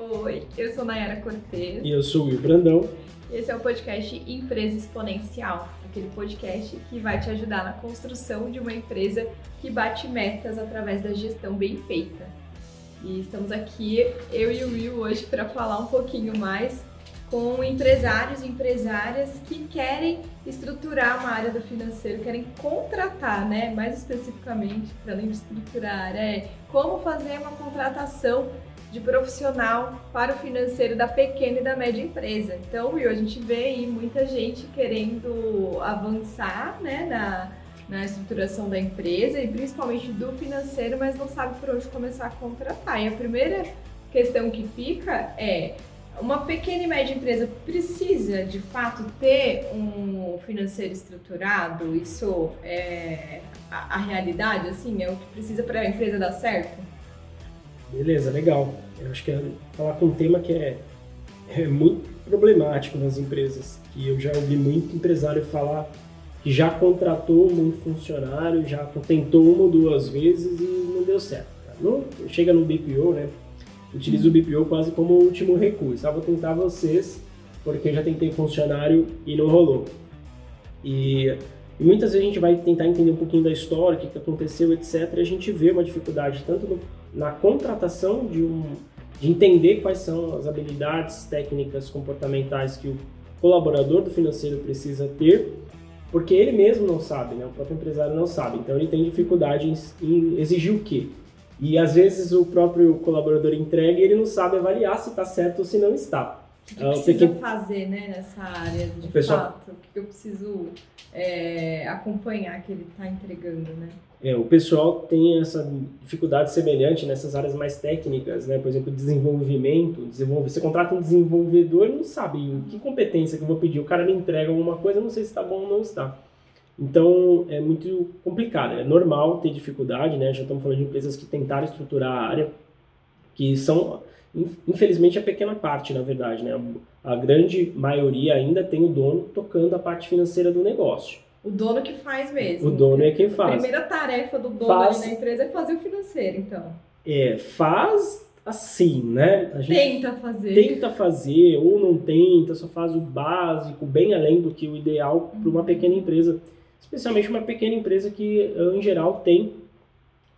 Oi, eu sou Nayara Cortez. E eu sou o Will Brandão. Esse é o podcast Empresa Exponencial, aquele podcast que vai te ajudar na construção de uma empresa que bate metas através da gestão bem feita. E estamos aqui, eu e o Will, hoje para falar um pouquinho mais com empresários e empresárias que querem estruturar uma área do financeiro, querem contratar, né? Mais especificamente, para além de estruturar, é como fazer uma contratação de profissional para o financeiro da pequena e da média empresa. Então, Will, a gente vê aí muita gente querendo avançar né, na, na estruturação da empresa e principalmente do financeiro, mas não sabe por onde começar a contratar. E a primeira questão que fica é uma pequena e média empresa precisa de fato ter um financeiro estruturado? Isso é a, a realidade, assim, é o que precisa para a empresa dar certo? Beleza, legal. Eu acho que é falar com um tema que é, é muito problemático nas empresas, que eu já ouvi muito empresário falar que já contratou muito funcionário, já tentou uma ou duas vezes e não deu certo. Não, chega no BPO, né? Utiliza o BPO quase como último recurso. Ah, vou tentar vocês, porque eu já tentei funcionário e não rolou. E, e, muitas vezes a gente vai tentar entender um pouquinho da história, o que, que aconteceu, etc. E a gente vê uma dificuldade tanto no na contratação de um de entender quais são as habilidades técnicas comportamentais que o colaborador do financeiro precisa ter, porque ele mesmo não sabe, né? O próprio empresário não sabe. Então ele tem dificuldade em, exigir o quê? E às vezes o próprio colaborador entrega e ele não sabe avaliar se está certo ou se não está. O que, que precisa fazer né, nessa área de pessoal... fato? O que eu preciso é, acompanhar que ele está entregando, né? É, o pessoal tem essa dificuldade semelhante nessas áreas mais técnicas, né? Por exemplo, desenvolvimento. Desenvolve... Você contrata um desenvolvedor e não sabe que competência que eu vou pedir. O cara me entrega alguma coisa, não sei se está bom ou não está. Então, é muito complicado. É normal ter dificuldade, né? Já estamos falando de empresas que tentaram estruturar a área, que são, infelizmente, a pequena parte, na verdade, né? A grande maioria ainda tem o dono tocando a parte financeira do negócio. O dono que faz mesmo. O dono é quem faz. A primeira tarefa do dono faz... da empresa é fazer o financeiro, então. É, faz assim, né? A gente tenta fazer. Tenta fazer, ou não tenta, só faz o básico, bem além do que o ideal para uma pequena empresa. Especialmente uma pequena empresa que, em geral, tem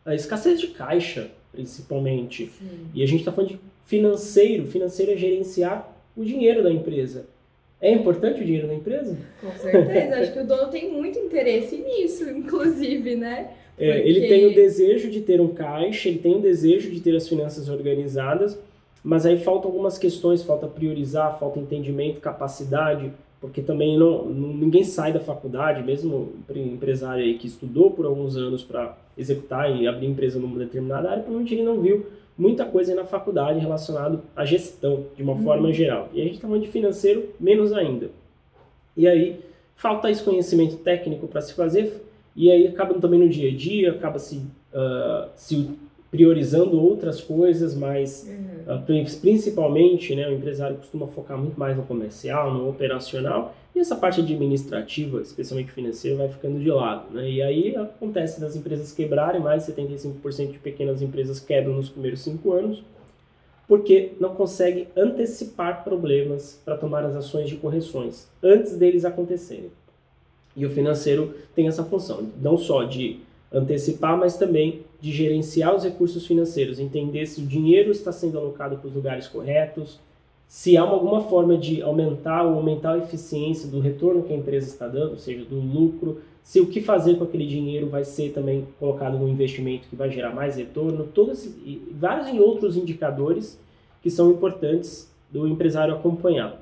a escassez de caixa, principalmente. Sim. E a gente está falando de financeiro. Financeiro é gerenciar o dinheiro da empresa. É importante o dinheiro da empresa? Com certeza. Acho que o dono tem muito interesse nisso, inclusive, né? Porque... É, ele tem o desejo de ter um caixa, ele tem o desejo de ter as finanças organizadas, mas aí faltam algumas questões, falta priorizar, falta entendimento, capacidade, porque também não, ninguém sai da faculdade, mesmo empresário aí que estudou por alguns anos para executar e abrir empresa numa determinada área, provavelmente ele não viu muita coisa na faculdade relacionado à gestão, de uma uhum. forma geral. E a gente está falando de financeiro, menos ainda. E aí, falta esse conhecimento técnico para se fazer, e aí acaba também no dia a dia, acaba se, uh, se priorizando outras coisas, mas uhum. uh, principalmente né, o empresário costuma focar muito mais no comercial, no operacional, e essa parte administrativa, especialmente financeira, vai ficando de lado. Né? E aí acontece das empresas quebrarem, mais de 75% de pequenas empresas quebram nos primeiros cinco anos, porque não consegue antecipar problemas para tomar as ações de correções antes deles acontecerem. E o financeiro tem essa função, não só de antecipar, mas também de gerenciar os recursos financeiros, entender se o dinheiro está sendo alocado para os lugares corretos, se há alguma forma de aumentar ou aumentar a eficiência do retorno que a empresa está dando, ou seja, do lucro, se o que fazer com aquele dinheiro vai ser também colocado no investimento que vai gerar mais retorno, todos e vários outros indicadores que são importantes do empresário acompanhar.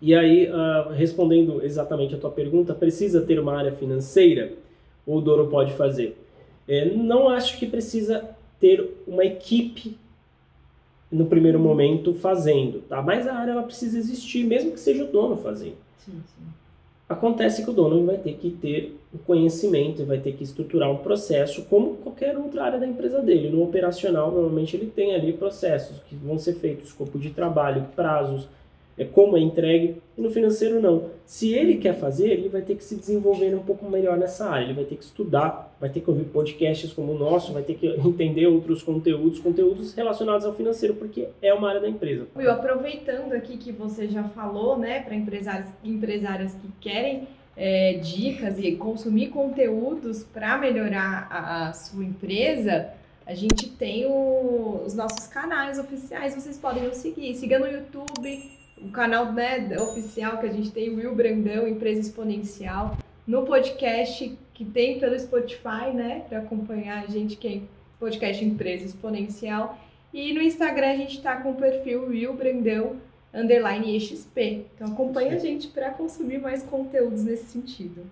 E aí, uh, respondendo exatamente a tua pergunta, precisa ter uma área financeira o dono pode fazer? É, não acho que precisa ter uma equipe no primeiro momento fazendo, tá? Mas a área ela precisa existir, mesmo que seja o dono fazendo. Sim, sim. Acontece que o dono vai ter que ter o conhecimento, vai ter que estruturar um processo como qualquer outra área da empresa dele. No operacional, normalmente ele tem ali processos que vão ser feitos, escopo de trabalho, prazos, é como é entregue, e no financeiro não. Se ele quer fazer, ele vai ter que se desenvolver um pouco melhor nessa área, ele vai ter que estudar, vai ter que ouvir podcasts como o nosso, vai ter que entender outros conteúdos, conteúdos relacionados ao financeiro, porque é uma área da empresa. Will, aproveitando aqui que você já falou, né, para empresários empresárias que querem é, dicas e consumir conteúdos para melhorar a, a sua empresa, a gente tem o, os nossos canais oficiais, vocês podem nos seguir. Siga no YouTube, o canal né, oficial que a gente tem, Will Brandão, Empresa Exponencial. No podcast que tem pelo Spotify, né, para acompanhar a gente, que é podcast Empresa Exponencial. E no Instagram a gente está com o perfil Will Brandão, underline EXP. Então acompanha a gente para consumir mais conteúdos nesse sentido.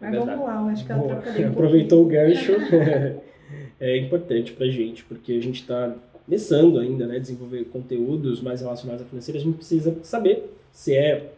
Mas Verdade. vamos lá, acho que ela atrapalhei um Aproveitou o gancho. é importante para a gente, porque a gente está começando ainda, né, desenvolver conteúdos mais relacionados à financeira, a gente precisa saber se é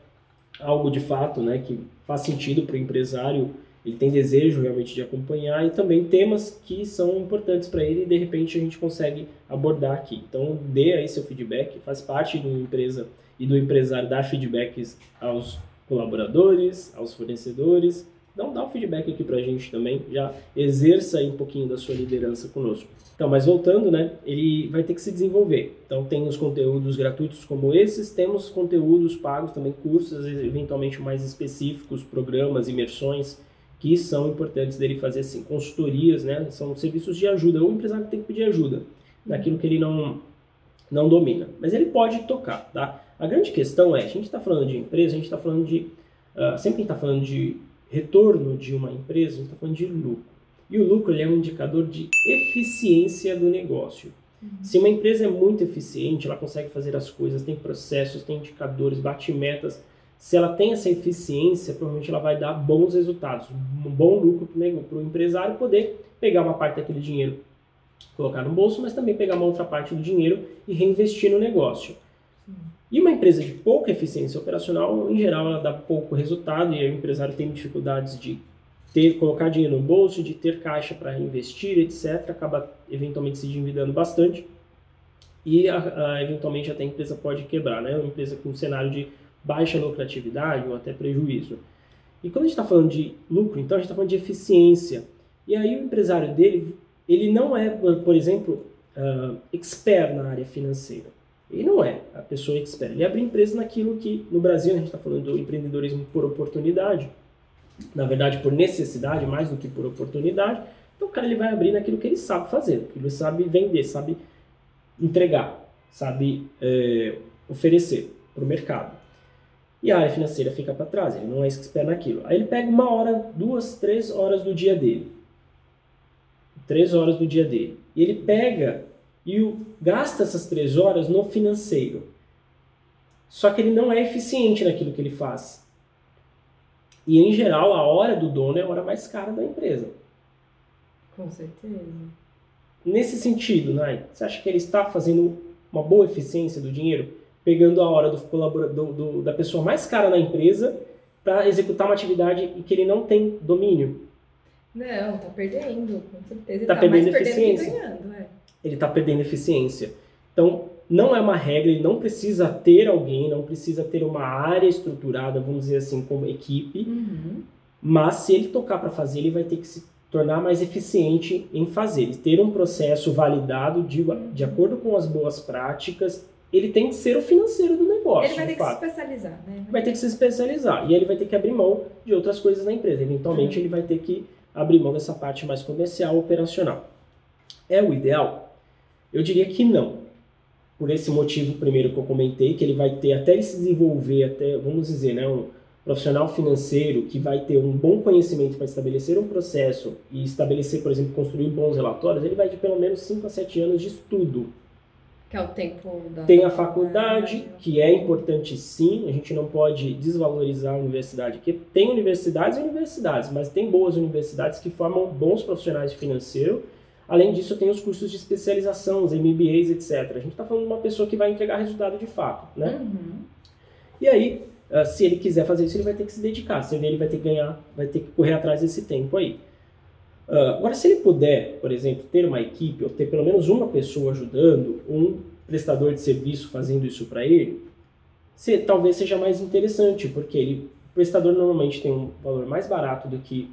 algo de fato, né, que faz sentido para o empresário, ele tem desejo realmente de acompanhar e também temas que são importantes para ele e de repente a gente consegue abordar aqui. Então, dê aí seu feedback, faz parte do empresa e do empresário dar feedbacks aos colaboradores, aos fornecedores então dá um feedback aqui pra gente também, já exerça aí um pouquinho da sua liderança conosco. Então, mas voltando, né, ele vai ter que se desenvolver. Então tem os conteúdos gratuitos como esses, temos conteúdos pagos também, cursos eventualmente mais específicos, programas, imersões, que são importantes dele fazer assim, consultorias, né, são serviços de ajuda. O empresário tem que pedir ajuda naquilo que ele não, não domina, mas ele pode tocar, tá? A grande questão é, a gente está falando de empresa, a gente está falando de, uh, sempre está falando de retorno de uma empresa, a gente está falando de lucro. E o lucro é um indicador de eficiência do negócio. Uhum. Se uma empresa é muito eficiente, ela consegue fazer as coisas, tem processos, tem indicadores, bate metas. Se ela tem essa eficiência, provavelmente ela vai dar bons resultados, um bom lucro para o empresário poder pegar uma parte daquele dinheiro, colocar no bolso, mas também pegar uma outra parte do dinheiro e reinvestir no negócio. E uma empresa de pouca eficiência operacional, em geral, ela dá pouco resultado e o empresário tem dificuldades de ter, colocar dinheiro no bolso, de ter caixa para investir, etc. Acaba eventualmente se endividando bastante e a, a, eventualmente até a empresa pode quebrar, né? Uma empresa com um cenário de baixa lucratividade ou até prejuízo. E quando a gente está falando de lucro, então a gente está falando de eficiência. E aí o empresário dele, ele não é, por exemplo, uh, expert na área financeira. Ele não é a pessoa expert. Ele abre empresa naquilo que, no Brasil, a gente está falando do empreendedorismo por oportunidade, na verdade, por necessidade mais do que por oportunidade. Então, o cara ele vai abrir naquilo que ele sabe fazer, que ele sabe vender, sabe entregar, sabe é, oferecer para o mercado. E a área financeira fica para trás, ele não é expert naquilo. Aí ele pega uma hora, duas, três horas do dia dele. Três horas do dia dele. E ele pega e o, gasta essas três horas no financeiro. Só que ele não é eficiente naquilo que ele faz. E em geral, a hora do dono é a hora mais cara da empresa. Com certeza. Nesse sentido, Nai, você acha que ele está fazendo uma boa eficiência do dinheiro? Pegando a hora do colaborador, do, da pessoa mais cara na empresa para executar uma atividade e que ele não tem domínio? Não, tá perdendo, com certeza. Tá, tá perdendo eficiência. Perdendo ganhando, é ele está perdendo eficiência. Então, não é uma regra, ele não precisa ter alguém, não precisa ter uma área estruturada, vamos dizer assim, como equipe, uhum. mas se ele tocar para fazer, ele vai ter que se tornar mais eficiente em fazer, ter um processo validado de, de acordo com as boas práticas, ele tem que ser o financeiro do negócio. Ele vai ter que se especializar, né? Vai ter que se especializar e ele vai ter que abrir mão de outras coisas na empresa. Eventualmente, uhum. ele vai ter que abrir mão dessa parte mais comercial, operacional. É o ideal? Eu diria que não. Por esse motivo primeiro que eu comentei, que ele vai ter até ele se desenvolver, até, vamos dizer, né, um profissional financeiro que vai ter um bom conhecimento para estabelecer um processo e estabelecer, por exemplo, construir bons relatórios, ele vai de pelo menos 5 a 7 anos de estudo. Que é o tempo da... Tem a faculdade, que é importante sim, a gente não pode desvalorizar a universidade, porque tem universidades e universidades, mas tem boas universidades que formam bons profissionais financeiros Além disso, tem os cursos de especialização, os MBAs, etc. A gente está falando de uma pessoa que vai entregar resultado de fato, né? Uhum. E aí, ah, se ele quiser fazer isso, ele vai ter que se dedicar. Se ele vai ter que ganhar, vai ter que correr atrás desse tempo aí. Ah, agora, se ele puder, por exemplo, ter uma equipe ou ter pelo menos uma pessoa ajudando, um prestador de serviço fazendo isso para ele, se, talvez seja mais interessante, porque ele, o prestador normalmente tem um valor mais barato do que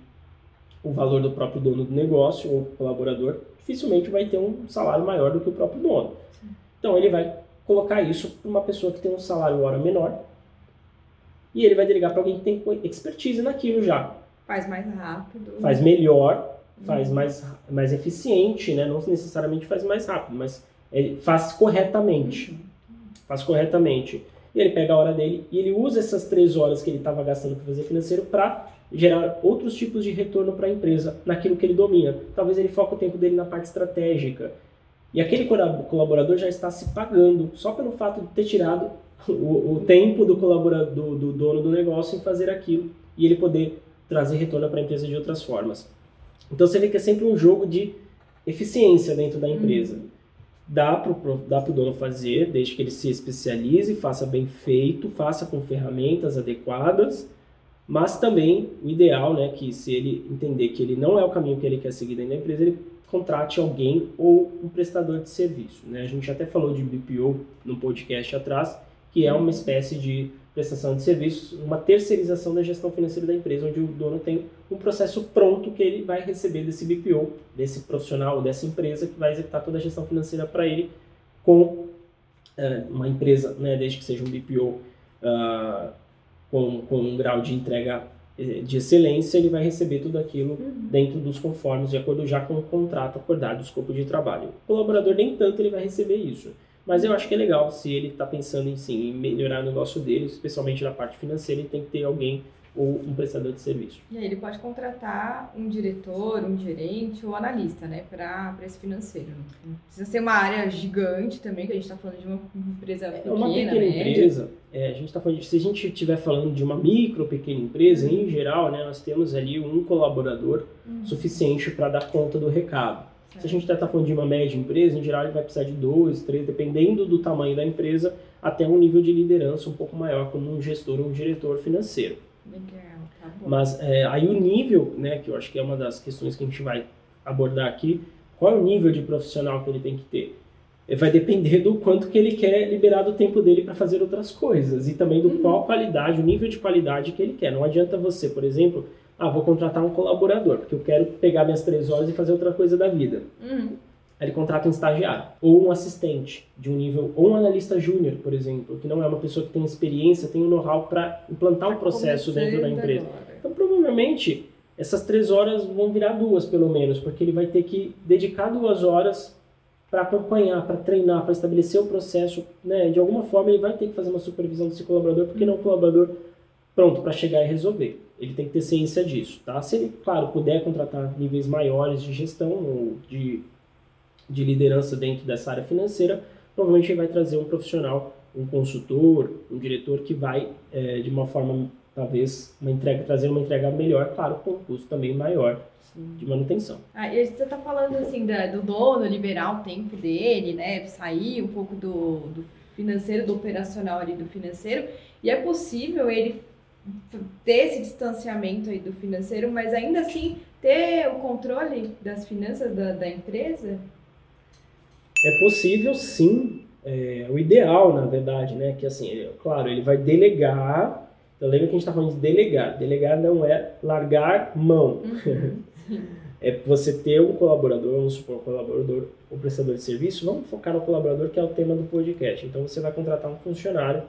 o valor do próprio dono do negócio ou colaborador, dificilmente vai ter um salário maior do que o próprio dono. Então ele vai colocar isso para uma pessoa que tem um salário hora menor e ele vai delegar para alguém que tem expertise naquilo já. Faz mais rápido. Faz melhor, faz uhum. mais, mais eficiente, né? não necessariamente faz mais rápido, mas ele faz corretamente. Uhum. Faz corretamente. E ele pega a hora dele e ele usa essas três horas que ele estava gastando para fazer financeiro para gerar outros tipos de retorno para a empresa naquilo que ele domina. Talvez ele foque o tempo dele na parte estratégica. E aquele colaborador já está se pagando só pelo fato de ter tirado o, o tempo do colaborador, do, do dono do negócio em fazer aquilo e ele poder trazer retorno para a empresa de outras formas. Então você vê que é sempre um jogo de eficiência dentro da empresa. Uhum. Dá para o dono fazer, desde que ele se especialize, faça bem feito, faça com ferramentas adequadas, mas também o ideal, né, que se ele entender que ele não é o caminho que ele quer seguir dentro da empresa, ele contrate alguém ou um prestador de serviço. Né? A gente até falou de BPO no podcast atrás, que é uma espécie de prestação de serviços, uma terceirização da gestão financeira da empresa, onde o dono tem um processo pronto que ele vai receber desse BPO, desse profissional, dessa empresa que vai executar toda a gestão financeira para ele com é, uma empresa, né, desde que seja um BPO uh, ah, com, com um grau de entrega eh, de excelência, ele vai receber tudo aquilo uhum. dentro dos conformes, de acordo já com o contrato acordado, o escopo de trabalho. O colaborador nem tanto ele vai receber isso. Mas eu acho que é legal, se ele está pensando em sim, em melhorar o negócio dele, especialmente na parte financeira, ele tem que ter alguém ou um prestador de serviço. E aí ele pode contratar um diretor, um gerente ou analista, né, para esse financeiro. Não precisa ser uma área gigante também, que a gente está falando de uma empresa pequena, é uma pequena empresa. É, a gente está falando de, se a gente estiver falando de uma micro, pequena empresa, uhum. em geral, né, nós temos ali um colaborador uhum. suficiente para dar conta do recado. Certo. Se a gente está falando de uma média empresa, em geral ele vai precisar de dois, três, dependendo do tamanho da empresa, até um nível de liderança um pouco maior, como um gestor ou um diretor financeiro. Legal, tá bom. Mas é, aí o nível, né, que eu acho que é uma das questões que a gente vai abordar aqui, qual é o nível de profissional que ele tem que ter? Vai depender do quanto que ele quer liberar do tempo dele para fazer outras coisas e também do uhum. qual qualidade, o nível de qualidade que ele quer. Não adianta você, por exemplo, ah, vou contratar um colaborador, porque eu quero pegar minhas três horas e fazer outra coisa da vida. Uhum. Ele contrata um estagiário, ou um assistente de um nível, ou um analista júnior, por exemplo, que não é uma pessoa que tem experiência, tem o um know-how para implantar o um processo dentro da empresa. Então, provavelmente, essas três horas vão virar duas, pelo menos, porque ele vai ter que dedicar duas horas para acompanhar, para treinar, para estabelecer o processo. Né? De alguma forma, ele vai ter que fazer uma supervisão desse colaborador, porque não é um colaborador pronto para chegar e resolver. Ele tem que ter ciência disso. Tá? Se ele, claro, puder contratar níveis maiores de gestão ou de de liderança dentro dessa área financeira, provavelmente ele vai trazer um profissional, um consultor, um diretor que vai, é, de uma forma, talvez, uma entrega, trazer uma entrega melhor, claro, com um custo também maior de manutenção. Ah, e você está falando assim da, do dono liberar o tempo dele, né, sair um pouco do, do financeiro, do operacional ali do financeiro, e é possível ele ter esse distanciamento aí do financeiro, mas ainda assim ter o controle das finanças da, da empresa? É possível sim, é, o ideal, na verdade, né? Que assim, é, claro, ele vai delegar. Então lembra que a gente está falando de delegar. Delegar não é largar mão. Uhum. é você ter um colaborador, vamos supor, um colaborador, um prestador de serviço. Vamos focar no colaborador, que é o tema do podcast. Então você vai contratar um funcionário.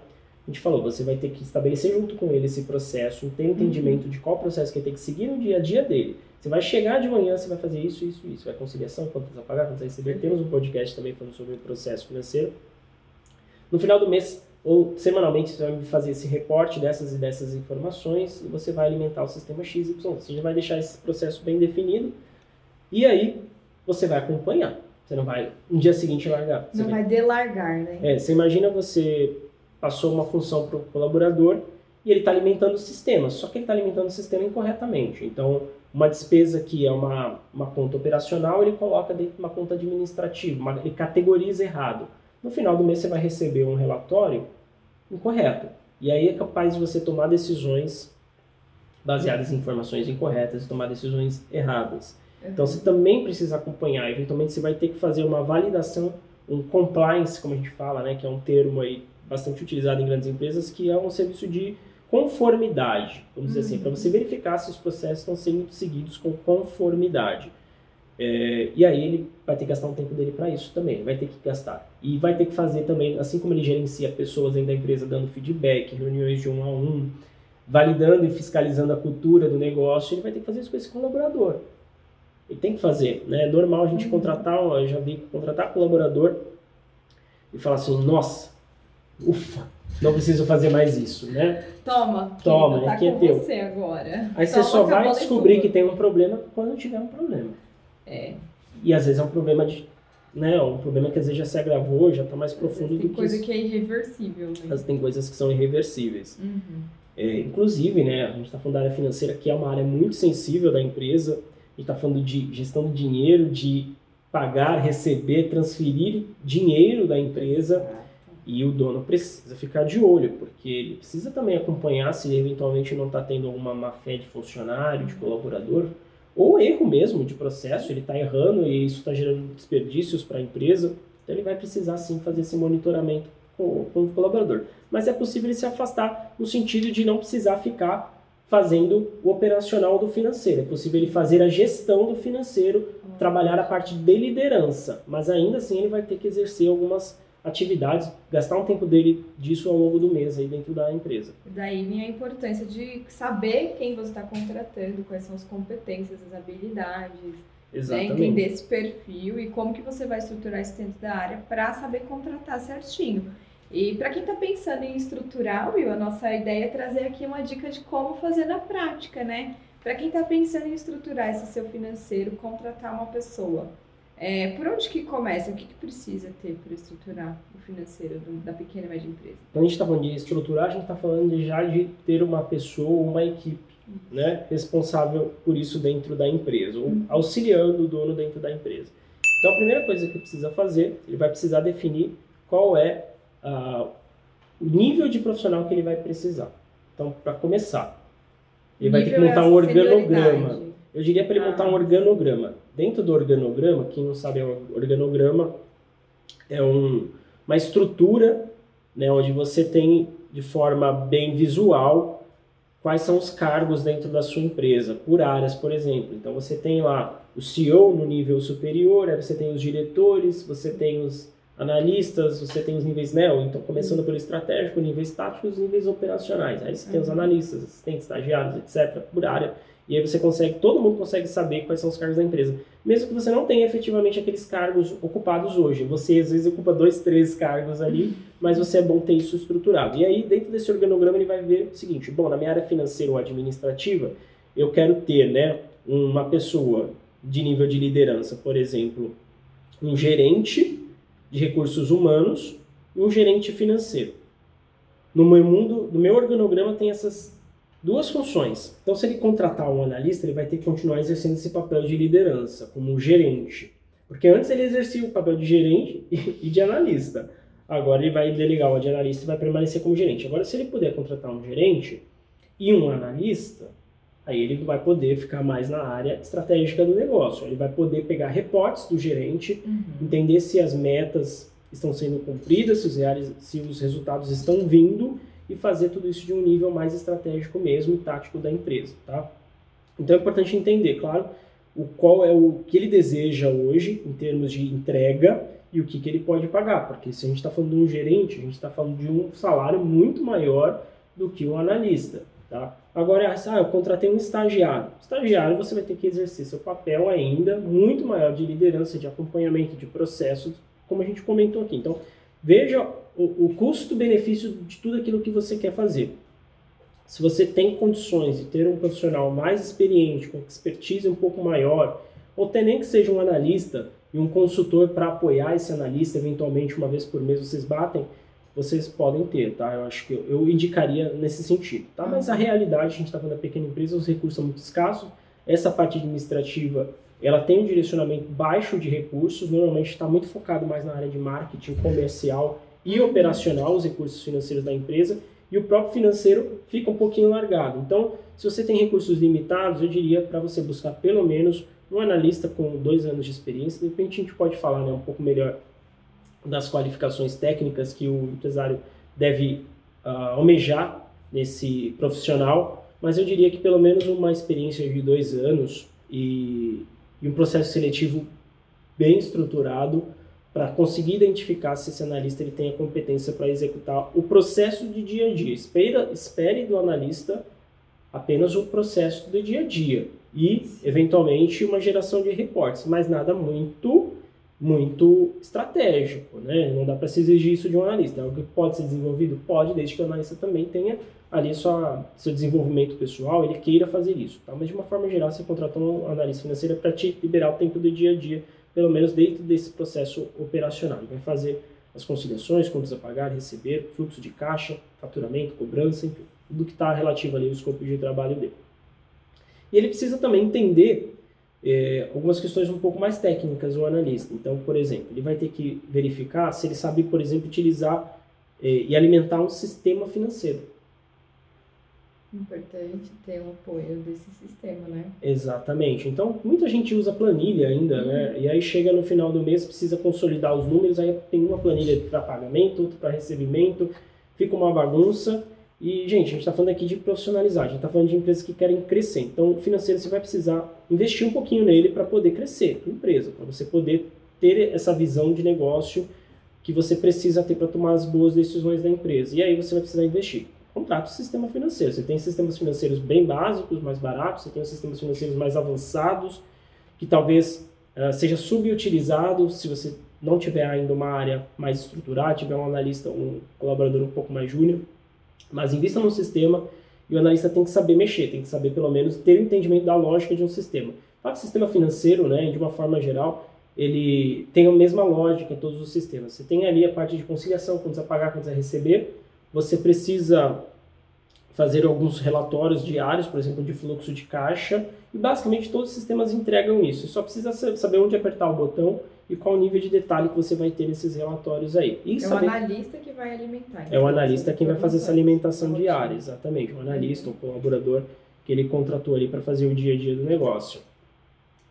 A gente falou, você vai ter que estabelecer junto com ele esse processo, ter entendimento uhum. de qual processo que ele tem que seguir no dia a dia dele você vai chegar de manhã, você vai fazer isso, isso, isso. Vai conciliação, contas a pagar, contas a receber. Temos um podcast também falando sobre o processo financeiro. No final do mês, ou semanalmente, você vai fazer esse reporte dessas e dessas informações e você vai alimentar o sistema XY. Você já vai deixar esse processo bem definido e aí você vai acompanhar. Você não vai, no dia seguinte, largar. Você não vai delargar, né? É, você imagina você passou uma função para o colaborador e ele está alimentando o sistema, só que ele está alimentando o sistema incorretamente. Então, uma despesa que é uma, uma conta operacional, ele coloca dentro de uma conta administrativa, uma, ele categoriza errado. No final do mês você vai receber um relatório incorreto. E aí é capaz de você tomar decisões baseadas em informações incorretas e tomar decisões erradas. Então você também precisa acompanhar, eventualmente você vai ter que fazer uma validação um compliance, como a gente fala, né, que é um termo aí bastante utilizado em grandes empresas, que é um serviço de conformidade, vamos dizer assim, para você verificar se os processos estão sendo seguidos com conformidade. É, e aí ele vai ter que gastar um tempo dele para isso também, vai ter que gastar. E vai ter que fazer também, assim como ele gerencia pessoas dentro da empresa, dando feedback, reuniões de um a um, validando e fiscalizando a cultura do negócio, ele vai ter que fazer isso com esse colaborador. Ele tem que fazer, né? É normal a gente uhum. contratar, eu já vi contratar colaborador e falar assim, nossa, ufa, não preciso fazer mais isso, né? Toma, toma, tá aqui é teu. você agora. Aí você só vai descobrir que tem um problema quando tiver um problema. É. E às vezes é um problema de, né, um problema que às vezes já se agravou, já está mais profundo do que Tem coisa que é irreversível, né? Mas tem coisas que são irreversíveis. Uhum. É, inclusive, né, a gente está falando da área financeira, que é uma área muito sensível da empresa. A gente está falando de gestão de dinheiro, de pagar, receber, transferir dinheiro da empresa. E o dono precisa ficar de olho, porque ele precisa também acompanhar se eventualmente não está tendo alguma má fé de funcionário, de colaborador, ou erro mesmo de processo, ele está errando e isso está gerando desperdícios para a empresa. Então ele vai precisar sim fazer esse monitoramento com, com o colaborador. Mas é possível ele se afastar no sentido de não precisar ficar fazendo o operacional do financeiro. É possível ele fazer a gestão do financeiro, trabalhar a parte de liderança, mas ainda assim ele vai ter que exercer algumas atividades, gastar um tempo dele disso ao longo do mês aí dentro da empresa. Daí vem a importância de saber quem você está contratando, quais são as competências, as habilidades, né? Exatamente. Entender esse perfil e como que você vai estruturar isso dentro da área para saber contratar certinho. E para quem está pensando em estruturar, Will, a nossa ideia é trazer aqui uma dica de como fazer na prática, né? Para quem está pensando em estruturar esse seu financeiro, contratar uma pessoa. É, por onde que começa? O que, que precisa ter para estruturar o financeiro do, da pequena e média empresa? Quando a gente está falando de estruturar, a gente está falando de, já de ter uma pessoa, uma equipe né, responsável por isso dentro da empresa, uhum. auxiliando o dono dentro da empresa. Então, a primeira coisa que precisa fazer, ele vai precisar definir qual é uh, o nível de profissional que ele vai precisar. Então, para começar, ele vai ter que montar é um organograma. Eu diria para ele ah. montar um organograma. Dentro do organograma, quem não sabe, o organograma é um, uma estrutura né, onde você tem de forma bem visual quais são os cargos dentro da sua empresa, por áreas, por exemplo. Então você tem lá o CEO no nível superior, aí você tem os diretores, você tem os analistas, você tem os níveis, né? Então, começando pelo estratégico, níveis táticos e níveis operacionais. Aí você tem os uhum. analistas, assistentes, estagiários, etc., por área. E aí você consegue, todo mundo consegue saber quais são os cargos da empresa. Mesmo que você não tenha efetivamente aqueles cargos ocupados hoje. Você às vezes ocupa dois, três cargos ali, mas você é bom ter isso estruturado. E aí, dentro desse organograma, ele vai ver o seguinte: bom, na minha área financeira ou administrativa, eu quero ter né, uma pessoa de nível de liderança, por exemplo, um gerente de recursos humanos e um gerente financeiro. No meu mundo, no meu organograma tem essas duas funções. Então, se ele contratar um analista, ele vai ter que continuar exercendo esse papel de liderança, como gerente. Porque antes ele exercia o papel de gerente e de analista. Agora ele vai delegar o de analista e vai permanecer como gerente. Agora, se ele puder contratar um gerente e um analista, aí ele vai poder ficar mais na área estratégica do negócio. Ele vai poder pegar reportes do gerente, uhum. entender se as metas estão sendo cumpridas, se os, reais, se os resultados estão vindo e fazer tudo isso de um nível mais estratégico mesmo e tático da empresa, tá? Então é importante entender, claro, o qual é o que ele deseja hoje em termos de entrega e o que, que ele pode pagar, porque se a gente está falando de um gerente, a gente está falando de um salário muito maior do que um analista, tá? Agora, ah, eu contratei um estagiário. Estagiário, você vai ter que exercer seu papel ainda muito maior de liderança, de acompanhamento de processos, como a gente comentou aqui. Então, veja o, o custo-benefício de tudo aquilo que você quer fazer. Se você tem condições de ter um profissional mais experiente, com expertise um pouco maior, ou até nem que seja um analista e um consultor para apoiar esse analista, eventualmente uma vez por mês vocês batem, vocês podem ter, tá? Eu acho que eu, eu indicaria nesse sentido, tá? Mas a realidade, a gente está falando da pequena empresa, os recursos são muito escassos. Essa parte administrativa, ela tem um direcionamento baixo de recursos, normalmente está muito focado mais na área de marketing comercial e operacional, os recursos financeiros da empresa, e o próprio financeiro fica um pouquinho largado. Então, se você tem recursos limitados, eu diria para você buscar pelo menos um analista com dois anos de experiência, de repente a gente pode falar né, um pouco melhor das qualificações técnicas que o empresário deve uh, almejar nesse profissional, mas eu diria que pelo menos uma experiência de dois anos e, e um processo seletivo bem estruturado para conseguir identificar se esse analista ele tem a competência para executar o processo de dia a dia. Espere, espere do analista apenas o processo do dia a dia e, eventualmente, uma geração de reportes, mas nada muito muito estratégico, né? Não dá para se exigir isso de um analista. É algo que pode ser desenvolvido? Pode, desde que o analista também tenha ali sua, seu desenvolvimento pessoal, ele queira fazer isso, tá? Mas de uma forma geral, você contratou um analista financeiro para te liberar o tempo do dia a dia, pelo menos dentro desse processo operacional. Ele vai fazer as conciliações, contas a pagar, receber, fluxo de caixa, faturamento, cobrança, enfim, tudo que está relativo ali ao escopo de trabalho dele. E ele precisa também entender é, algumas questões um pouco mais técnicas o analista. Então, por exemplo, ele vai ter que verificar se ele sabe, por exemplo, utilizar é, e alimentar um sistema financeiro. Importante ter o apoio desse sistema, né? Exatamente. Então, muita gente usa planilha ainda, né? uhum. E aí chega no final do mês, precisa consolidar os números, aí tem uma planilha para pagamento, outra para recebimento, fica uma bagunça. E, gente, a gente está falando aqui de profissionalizar, a gente está falando de empresas que querem crescer. Então, o financeiro você vai precisar investir um pouquinho nele para poder crescer, empresa, para você poder ter essa visão de negócio que você precisa ter para tomar as boas decisões da empresa. E aí você vai precisar investir. Contrato sistema financeiro. Você tem sistemas financeiros bem básicos, mais baratos, você tem sistemas financeiros mais avançados, que talvez uh, seja subutilizado se você não tiver ainda uma área mais estruturada, tiver um analista, um colaborador um pouco mais júnior mas invista num sistema e o analista tem que saber mexer, tem que saber pelo menos ter o um entendimento da lógica de um sistema. O sistema financeiro, né, de uma forma geral, ele tem a mesma lógica em todos os sistemas. Você tem ali a parte de conciliação, quando você pagar, quando você receber. Você precisa fazer alguns relatórios diários, por exemplo, de fluxo de caixa. E basicamente todos os sistemas entregam isso. Você só precisa saber onde apertar o botão e qual o nível de detalhe que você vai ter nesses relatórios aí. E é saber... o analista que vai alimentar. Então, é o analista quem vai fazer essa alimentação diária, exatamente. O analista, o colaborador que ele contratou ali para fazer o dia a dia do negócio.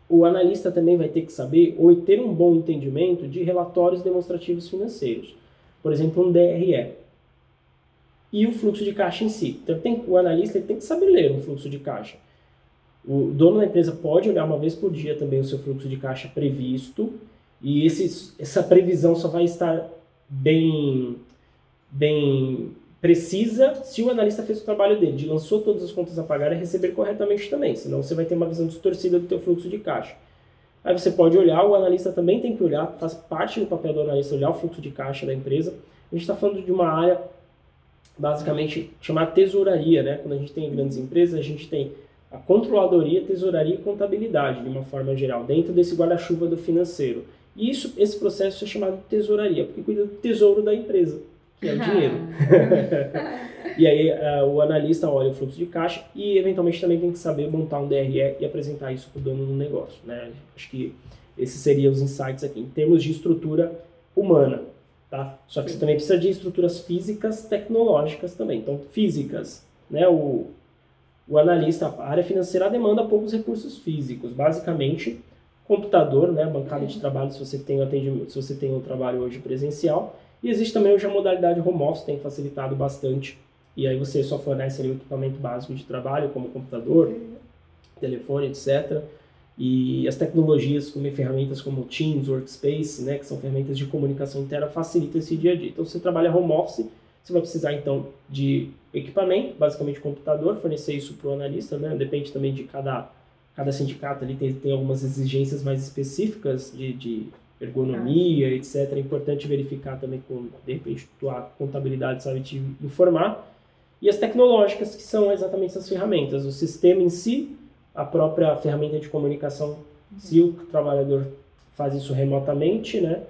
O analista também vai ter que saber ou ter um bom entendimento de relatórios demonstrativos financeiros. Por exemplo, um DRE. E o fluxo de caixa em si. Então, tem, o analista tem que saber ler um fluxo de caixa. O dono da empresa pode olhar uma vez por dia também o seu fluxo de caixa previsto e esse, essa previsão só vai estar bem, bem precisa se o analista fez o trabalho dele, de lançou todas as contas a pagar e receber corretamente também, senão você vai ter uma visão distorcida do teu fluxo de caixa. Aí você pode olhar, o analista também tem que olhar, faz parte do papel do analista olhar o fluxo de caixa da empresa. A gente está falando de uma área basicamente chamada tesouraria, né? Quando a gente tem grandes empresas, a gente tem a controladoria, tesouraria e contabilidade, de uma forma geral, dentro desse guarda-chuva do financeiro. E isso, esse processo é chamado de tesouraria, porque cuida do tesouro da empresa, que é o dinheiro. e aí uh, o analista olha o fluxo de caixa e eventualmente também tem que saber montar um DRE e apresentar isso para o dono do negócio. Né? Acho que esses seriam os insights aqui, em termos de estrutura humana. Tá? Só que Sim. você também precisa de estruturas físicas tecnológicas também. Então, físicas. Né? O, o analista, a área financeira demanda poucos recursos físicos. Basicamente, computador, né, bancada de trabalho se você tem atendimento, se você tem um trabalho hoje presencial. E existe também hoje a modalidade home office, tem facilitado bastante. E aí você só fornece ali o equipamento básico de trabalho, como computador, telefone, etc. E as tecnologias, como ferramentas como Teams, Workspace, né, que são ferramentas de comunicação interna, facilitam esse dia a dia. Então, se você trabalha home office, você vai precisar então de equipamento, basicamente computador, fornecer isso para o analista, né? Depende também de cada cada sindicato ali tem, tem algumas exigências mais específicas de, de ergonomia, ah. etc. É importante verificar também com, de repente, tua contabilidade sabe te informar. E as tecnológicas, que são exatamente essas ferramentas. O sistema em si, a própria ferramenta de comunicação, uhum. se o trabalhador faz isso remotamente, né?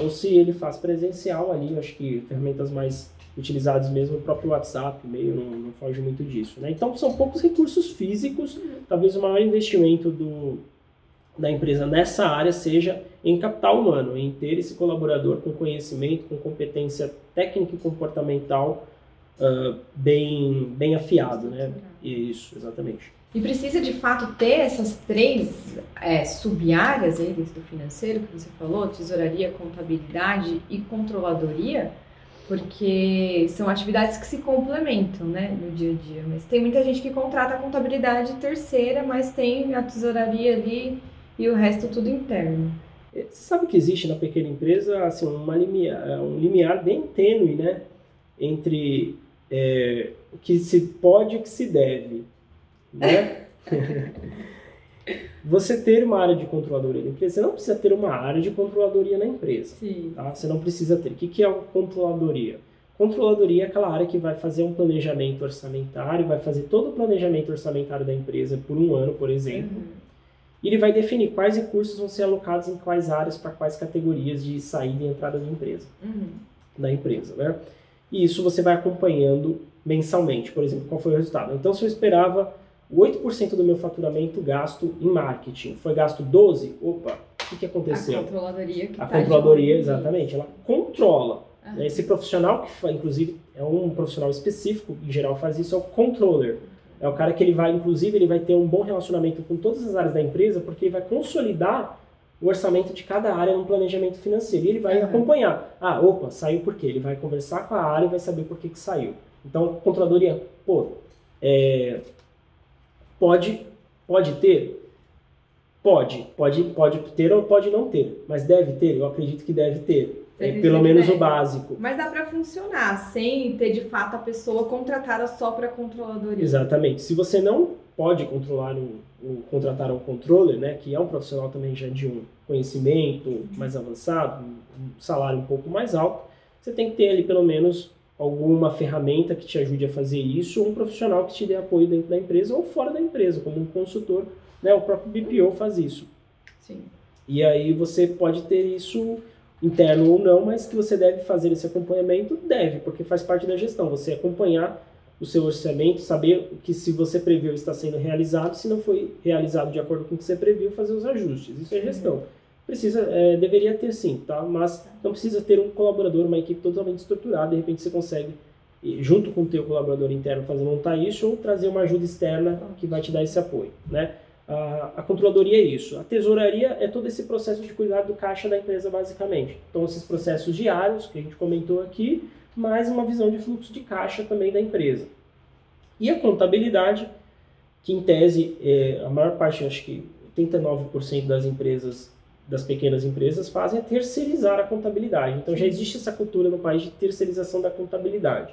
Ou se ele faz presencial ali, acho que ferramentas mais utilizados mesmo, o próprio WhatsApp, e-mail, não, não foge muito disso. Né? Então, são poucos recursos físicos, talvez o maior investimento do, da empresa nessa área seja em capital humano, em ter esse colaborador com conhecimento, com competência técnica e comportamental uh, bem, bem afiado. Né? Isso, exatamente. E precisa de fato ter essas três é, sub-áreas aí dentro do financeiro que você falou, tesouraria, contabilidade e controladoria, porque são atividades que se complementam, né, no dia a dia. Mas tem muita gente que contrata a contabilidade terceira, mas tem a tesouraria ali e o resto tudo interno. É, você sabe que existe na pequena empresa assim, uma limiar, um limiar bem tênue, né, entre é, o que se pode e o que se deve, né? você ter uma área de controladoria na empresa, você não precisa ter uma área de controladoria na empresa. Sim. Tá? Você não precisa ter. O que, que é a controladoria? Controladoria é aquela área que vai fazer um planejamento orçamentário, vai fazer todo o planejamento orçamentário da empresa por um ano, por exemplo. Uhum. E ele vai definir quais recursos vão ser alocados em quais áreas para quais categorias de saída e entrada da empresa. Uhum. Da empresa, né? E isso você vai acompanhando mensalmente, por exemplo, qual foi o resultado. Então, se eu esperava 8% do meu faturamento gasto em marketing. Foi gasto 12%? Opa, o que, que aconteceu? A controladoria que A tá controladoria, exatamente, ela controla. Ah. Esse profissional, que inclusive é um profissional específico, em geral faz isso, é o controller. É o cara que ele vai, inclusive, ele vai ter um bom relacionamento com todas as áreas da empresa, porque ele vai consolidar o orçamento de cada área no planejamento financeiro. E ele vai uhum. acompanhar. Ah, opa, saiu por quê? Ele vai conversar com a área e vai saber por que, que saiu. Então, controladoria, pô, é, Pode, pode ter? Pode, pode, pode ter ou pode não ter, mas deve ter, eu acredito que deve ter. É, pelo menos o básico. Mas dá para funcionar sem ter de fato a pessoa contratada só para controladoria. Exatamente. Se você não pode controlar um, um, contratar um controller, né, que é um profissional também já de um conhecimento mais avançado, um salário um pouco mais alto, você tem que ter ali pelo menos alguma ferramenta que te ajude a fazer isso, ou um profissional que te dê apoio dentro da empresa ou fora da empresa, como um consultor, né? O próprio BPO faz isso. Sim. E aí você pode ter isso interno ou não, mas que você deve fazer esse acompanhamento, deve, porque faz parte da gestão. Você acompanhar o seu orçamento, saber que se você previu está sendo realizado, se não foi realizado de acordo com o que você previu, fazer os ajustes. Isso é gestão. Uhum. Precisa, é, deveria ter sim, tá? Mas não precisa ter um colaborador, uma equipe totalmente estruturada. De repente você consegue, junto com o teu colaborador interno, fazer montar isso ou trazer uma ajuda externa que vai te dar esse apoio, né? A, a controladoria é isso. A tesouraria é todo esse processo de cuidar do caixa da empresa, basicamente. Então, esses processos diários que a gente comentou aqui, mais uma visão de fluxo de caixa também da empresa. E a contabilidade, que em tese, é, a maior parte, acho que 89% das empresas das pequenas empresas fazem é terceirizar a contabilidade. Então já existe essa cultura no país de terceirização da contabilidade.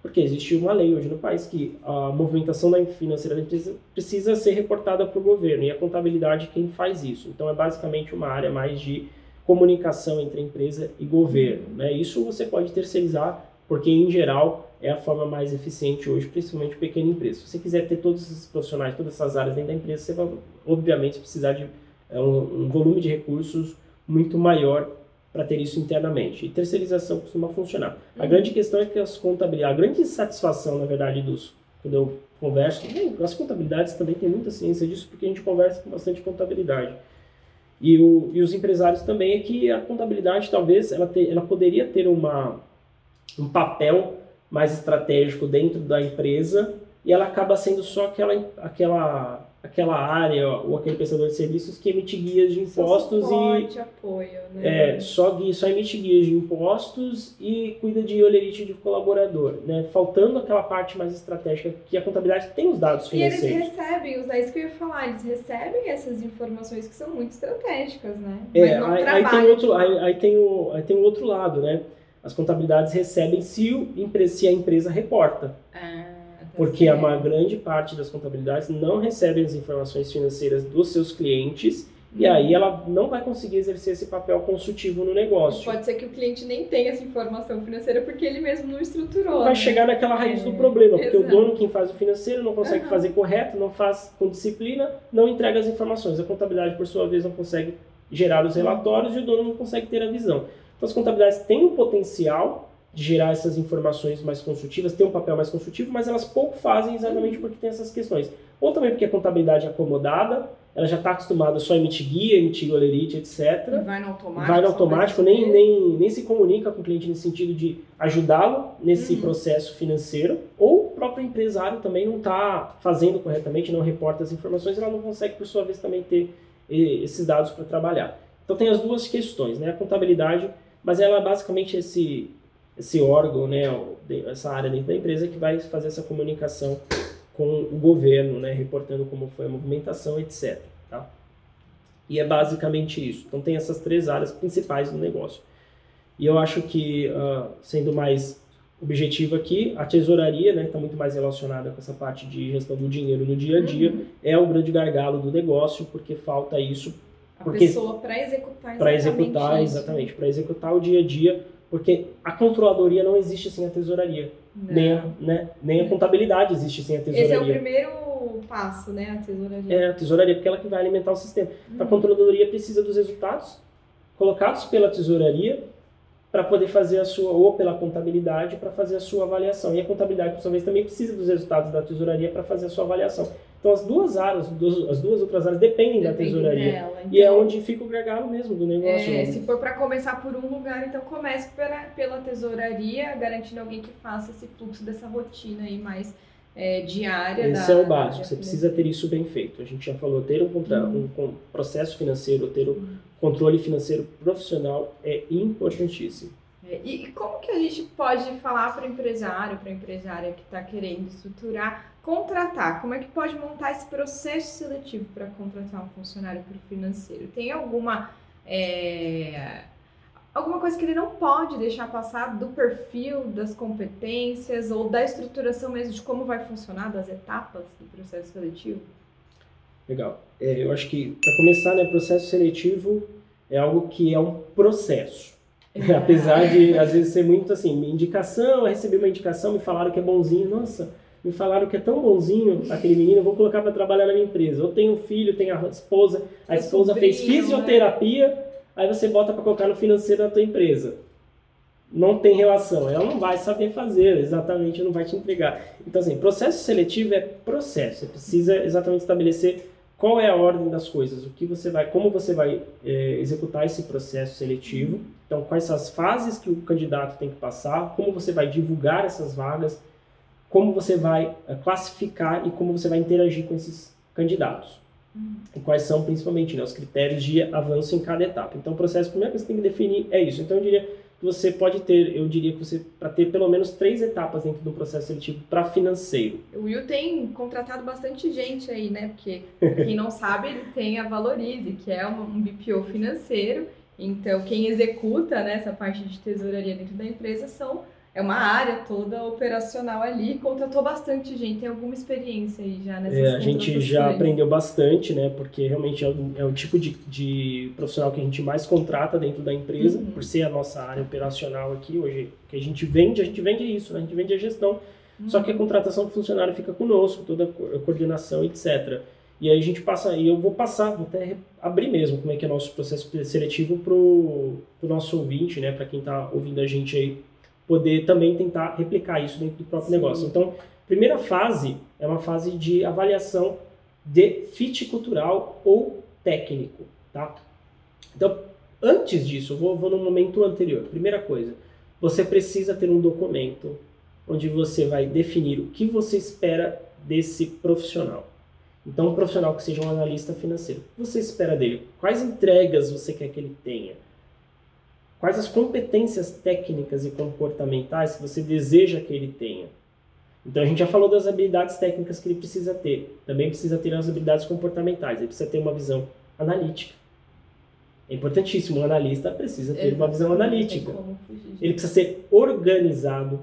Porque existe uma lei hoje no país que a movimentação financeira da empresa precisa ser reportada para o governo e a contabilidade quem faz isso. Então é basicamente uma área mais de comunicação entre empresa e governo. Né? Isso você pode terceirizar porque em geral é a forma mais eficiente hoje, principalmente pequena empresa. Se você quiser ter todos esses profissionais, todas essas áreas dentro da empresa, você vai obviamente precisar de é um, um volume de recursos muito maior para ter isso internamente. E terceirização costuma funcionar. A uhum. grande questão é que as contabilidades, a grande satisfação, na verdade, dos quando eu converso, as contabilidades também tem muita ciência disso, porque a gente conversa com bastante contabilidade. E, o, e os empresários também é que a contabilidade talvez ela, te, ela poderia ter uma, um papel mais estratégico dentro da empresa e ela acaba sendo só aquela, aquela aquela área ou aquele prestador de serviços que emite guias de impostos só e apoio, né? é só só emite guias de impostos e cuida de olerite de colaborador, né? Faltando aquela parte mais estratégica que a contabilidade tem os dados financeiros. E eles recebem, é isso que eu ia falar, eles recebem essas informações que são muito estratégicas, né? É, aí, aí, tem outro, aí, aí, tem o aí tem o outro lado, né? As contabilidades recebem se, o, se a empresa reporta. Ah. Porque a uma grande parte das contabilidades não recebem as informações financeiras dos seus clientes e aí uhum. ela não vai conseguir exercer esse papel consultivo no negócio. Pode ser que o cliente nem tenha essa informação financeira porque ele mesmo não estruturou. Vai né? chegar naquela raiz é, do problema, porque exato. o dono, quem faz o financeiro, não consegue uhum. fazer correto, não faz com disciplina, não entrega as informações. A contabilidade, por sua vez, não consegue gerar os relatórios e o dono não consegue ter a visão. Então, as contabilidades têm um potencial de gerar essas informações mais consultivas, ter um papel mais consultivo, mas elas pouco fazem exatamente porque tem essas questões. Ou também porque a contabilidade é acomodada, ela já está acostumada só a emitir guia, emitir golerite, etc. E vai no automático. Vai no automático, nem, nem, nem se comunica com o cliente nesse sentido de ajudá-lo nesse uhum. processo financeiro, ou próprio empresário também não está fazendo corretamente, não reporta as informações, ela não consegue, por sua vez, também ter esses dados para trabalhar. Então tem as duas questões, né? A contabilidade, mas ela é basicamente esse, esse órgão, né? essa área dentro da empresa que vai fazer essa comunicação com o governo, né? Reportando como foi a movimentação, etc. Tá? E é basicamente isso. Então tem essas três áreas principais do negócio. E eu acho que, uh, sendo mais objetivo aqui, a tesouraria, né, que está muito mais relacionada com essa parte de gestão do dinheiro no dia a dia, uhum. é o grande gargalo do negócio, porque falta isso. A porque, pessoa para executar Para executar, isso. exatamente, para executar o dia a dia, porque a controladoria não existe sem a tesouraria. Nem a, né, nem a contabilidade existe sem a tesouraria. Esse é o primeiro passo, né, a tesouraria. É, a tesouraria, porque ela que vai alimentar o sistema. Uhum. Então, a controladoria precisa dos resultados colocados pela tesouraria para poder fazer a sua, ou pela contabilidade, para fazer a sua avaliação. E a contabilidade, por sua vez, também precisa dos resultados da tesouraria para fazer a sua avaliação. Então, as duas áreas, as duas outras áreas dependem Depende da tesouraria. Dela, então, e é então. onde fica o gargalo mesmo do negócio. É, se for para começar por um lugar, então comece pela, pela tesouraria, garantindo alguém que faça esse fluxo dessa rotina aí mais é, diária. Esse da, é o básico, você precisa ter isso bem feito. A gente já falou, ter um, contra, uhum. um, um processo financeiro, ter um uhum. controle financeiro profissional é importantíssimo. É, e como que a gente pode falar para o empresário, para a empresária que está querendo estruturar, contratar? Como é que pode montar esse processo seletivo para contratar um funcionário para o financeiro? Tem alguma é, alguma coisa que ele não pode deixar passar do perfil, das competências ou da estruturação mesmo de como vai funcionar, das etapas do processo seletivo? Legal. É, eu acho que, para começar, né, processo seletivo é algo que é um processo. É. Apesar de, às vezes, ser muito assim, indicação, eu recebi uma indicação, me falaram que é bonzinho, nossa, me falaram que é tão bonzinho aquele menino, eu vou colocar para trabalhar na minha empresa. Eu tenho um filho, tenho a esposa, a esposa fez né? fisioterapia, né? aí você bota para colocar no financeiro da tua empresa. Não tem relação, ela não vai saber fazer, exatamente, não vai te entregar. Então, assim, processo seletivo é processo, você precisa exatamente estabelecer qual é a ordem das coisas, o que você vai, como você vai é, executar esse processo seletivo, então quais são as fases que o candidato tem que passar, como você vai divulgar essas vagas, como você vai é, classificar e como você vai interagir com esses candidatos. E quais são, principalmente, né, os critérios de avanço em cada etapa. Então, o processo, a primeira coisa que você tem que definir é isso. Então, eu diria que você pode ter, eu diria que você, para ter pelo menos três etapas dentro do processo seletivo para financeiro. O Will tem contratado bastante gente aí, né? Porque, quem não sabe, ele tem a Valorize, que é um BPO financeiro. Então, quem executa né, essa parte de tesouraria dentro da empresa são é uma área toda operacional ali, contratou bastante gente, tem alguma experiência aí já nessa é, A gente já aprendeu bastante, né, porque realmente é o, é o tipo de, de, profissional que a gente mais contrata dentro da empresa, uhum. por ser a nossa área operacional aqui hoje, que a gente vende, a gente vende isso, né, a gente vende a gestão, uhum. só que a contratação do funcionário fica conosco, toda a coordenação, etc. E aí a gente passa, e eu vou passar, vou até abrir mesmo como é que é o nosso processo seletivo para o nosso ouvinte, né, para quem está ouvindo a gente aí poder também tentar replicar isso dentro do próprio Sim. negócio. Então, primeira fase é uma fase de avaliação de fit cultural ou técnico, tá? Então, antes disso, eu vou, vou no momento anterior. Primeira coisa, você precisa ter um documento onde você vai definir o que você espera desse profissional. Então, um profissional que seja um analista financeiro, o que você espera dele? Quais entregas você quer que ele tenha? Quais as competências técnicas e comportamentais que você deseja que ele tenha? Então a gente já falou das habilidades técnicas que ele precisa ter. Também precisa ter as habilidades comportamentais. Ele precisa ter uma visão analítica. É importantíssimo, um analista precisa ter uma visão analítica. Ele precisa ser organizado.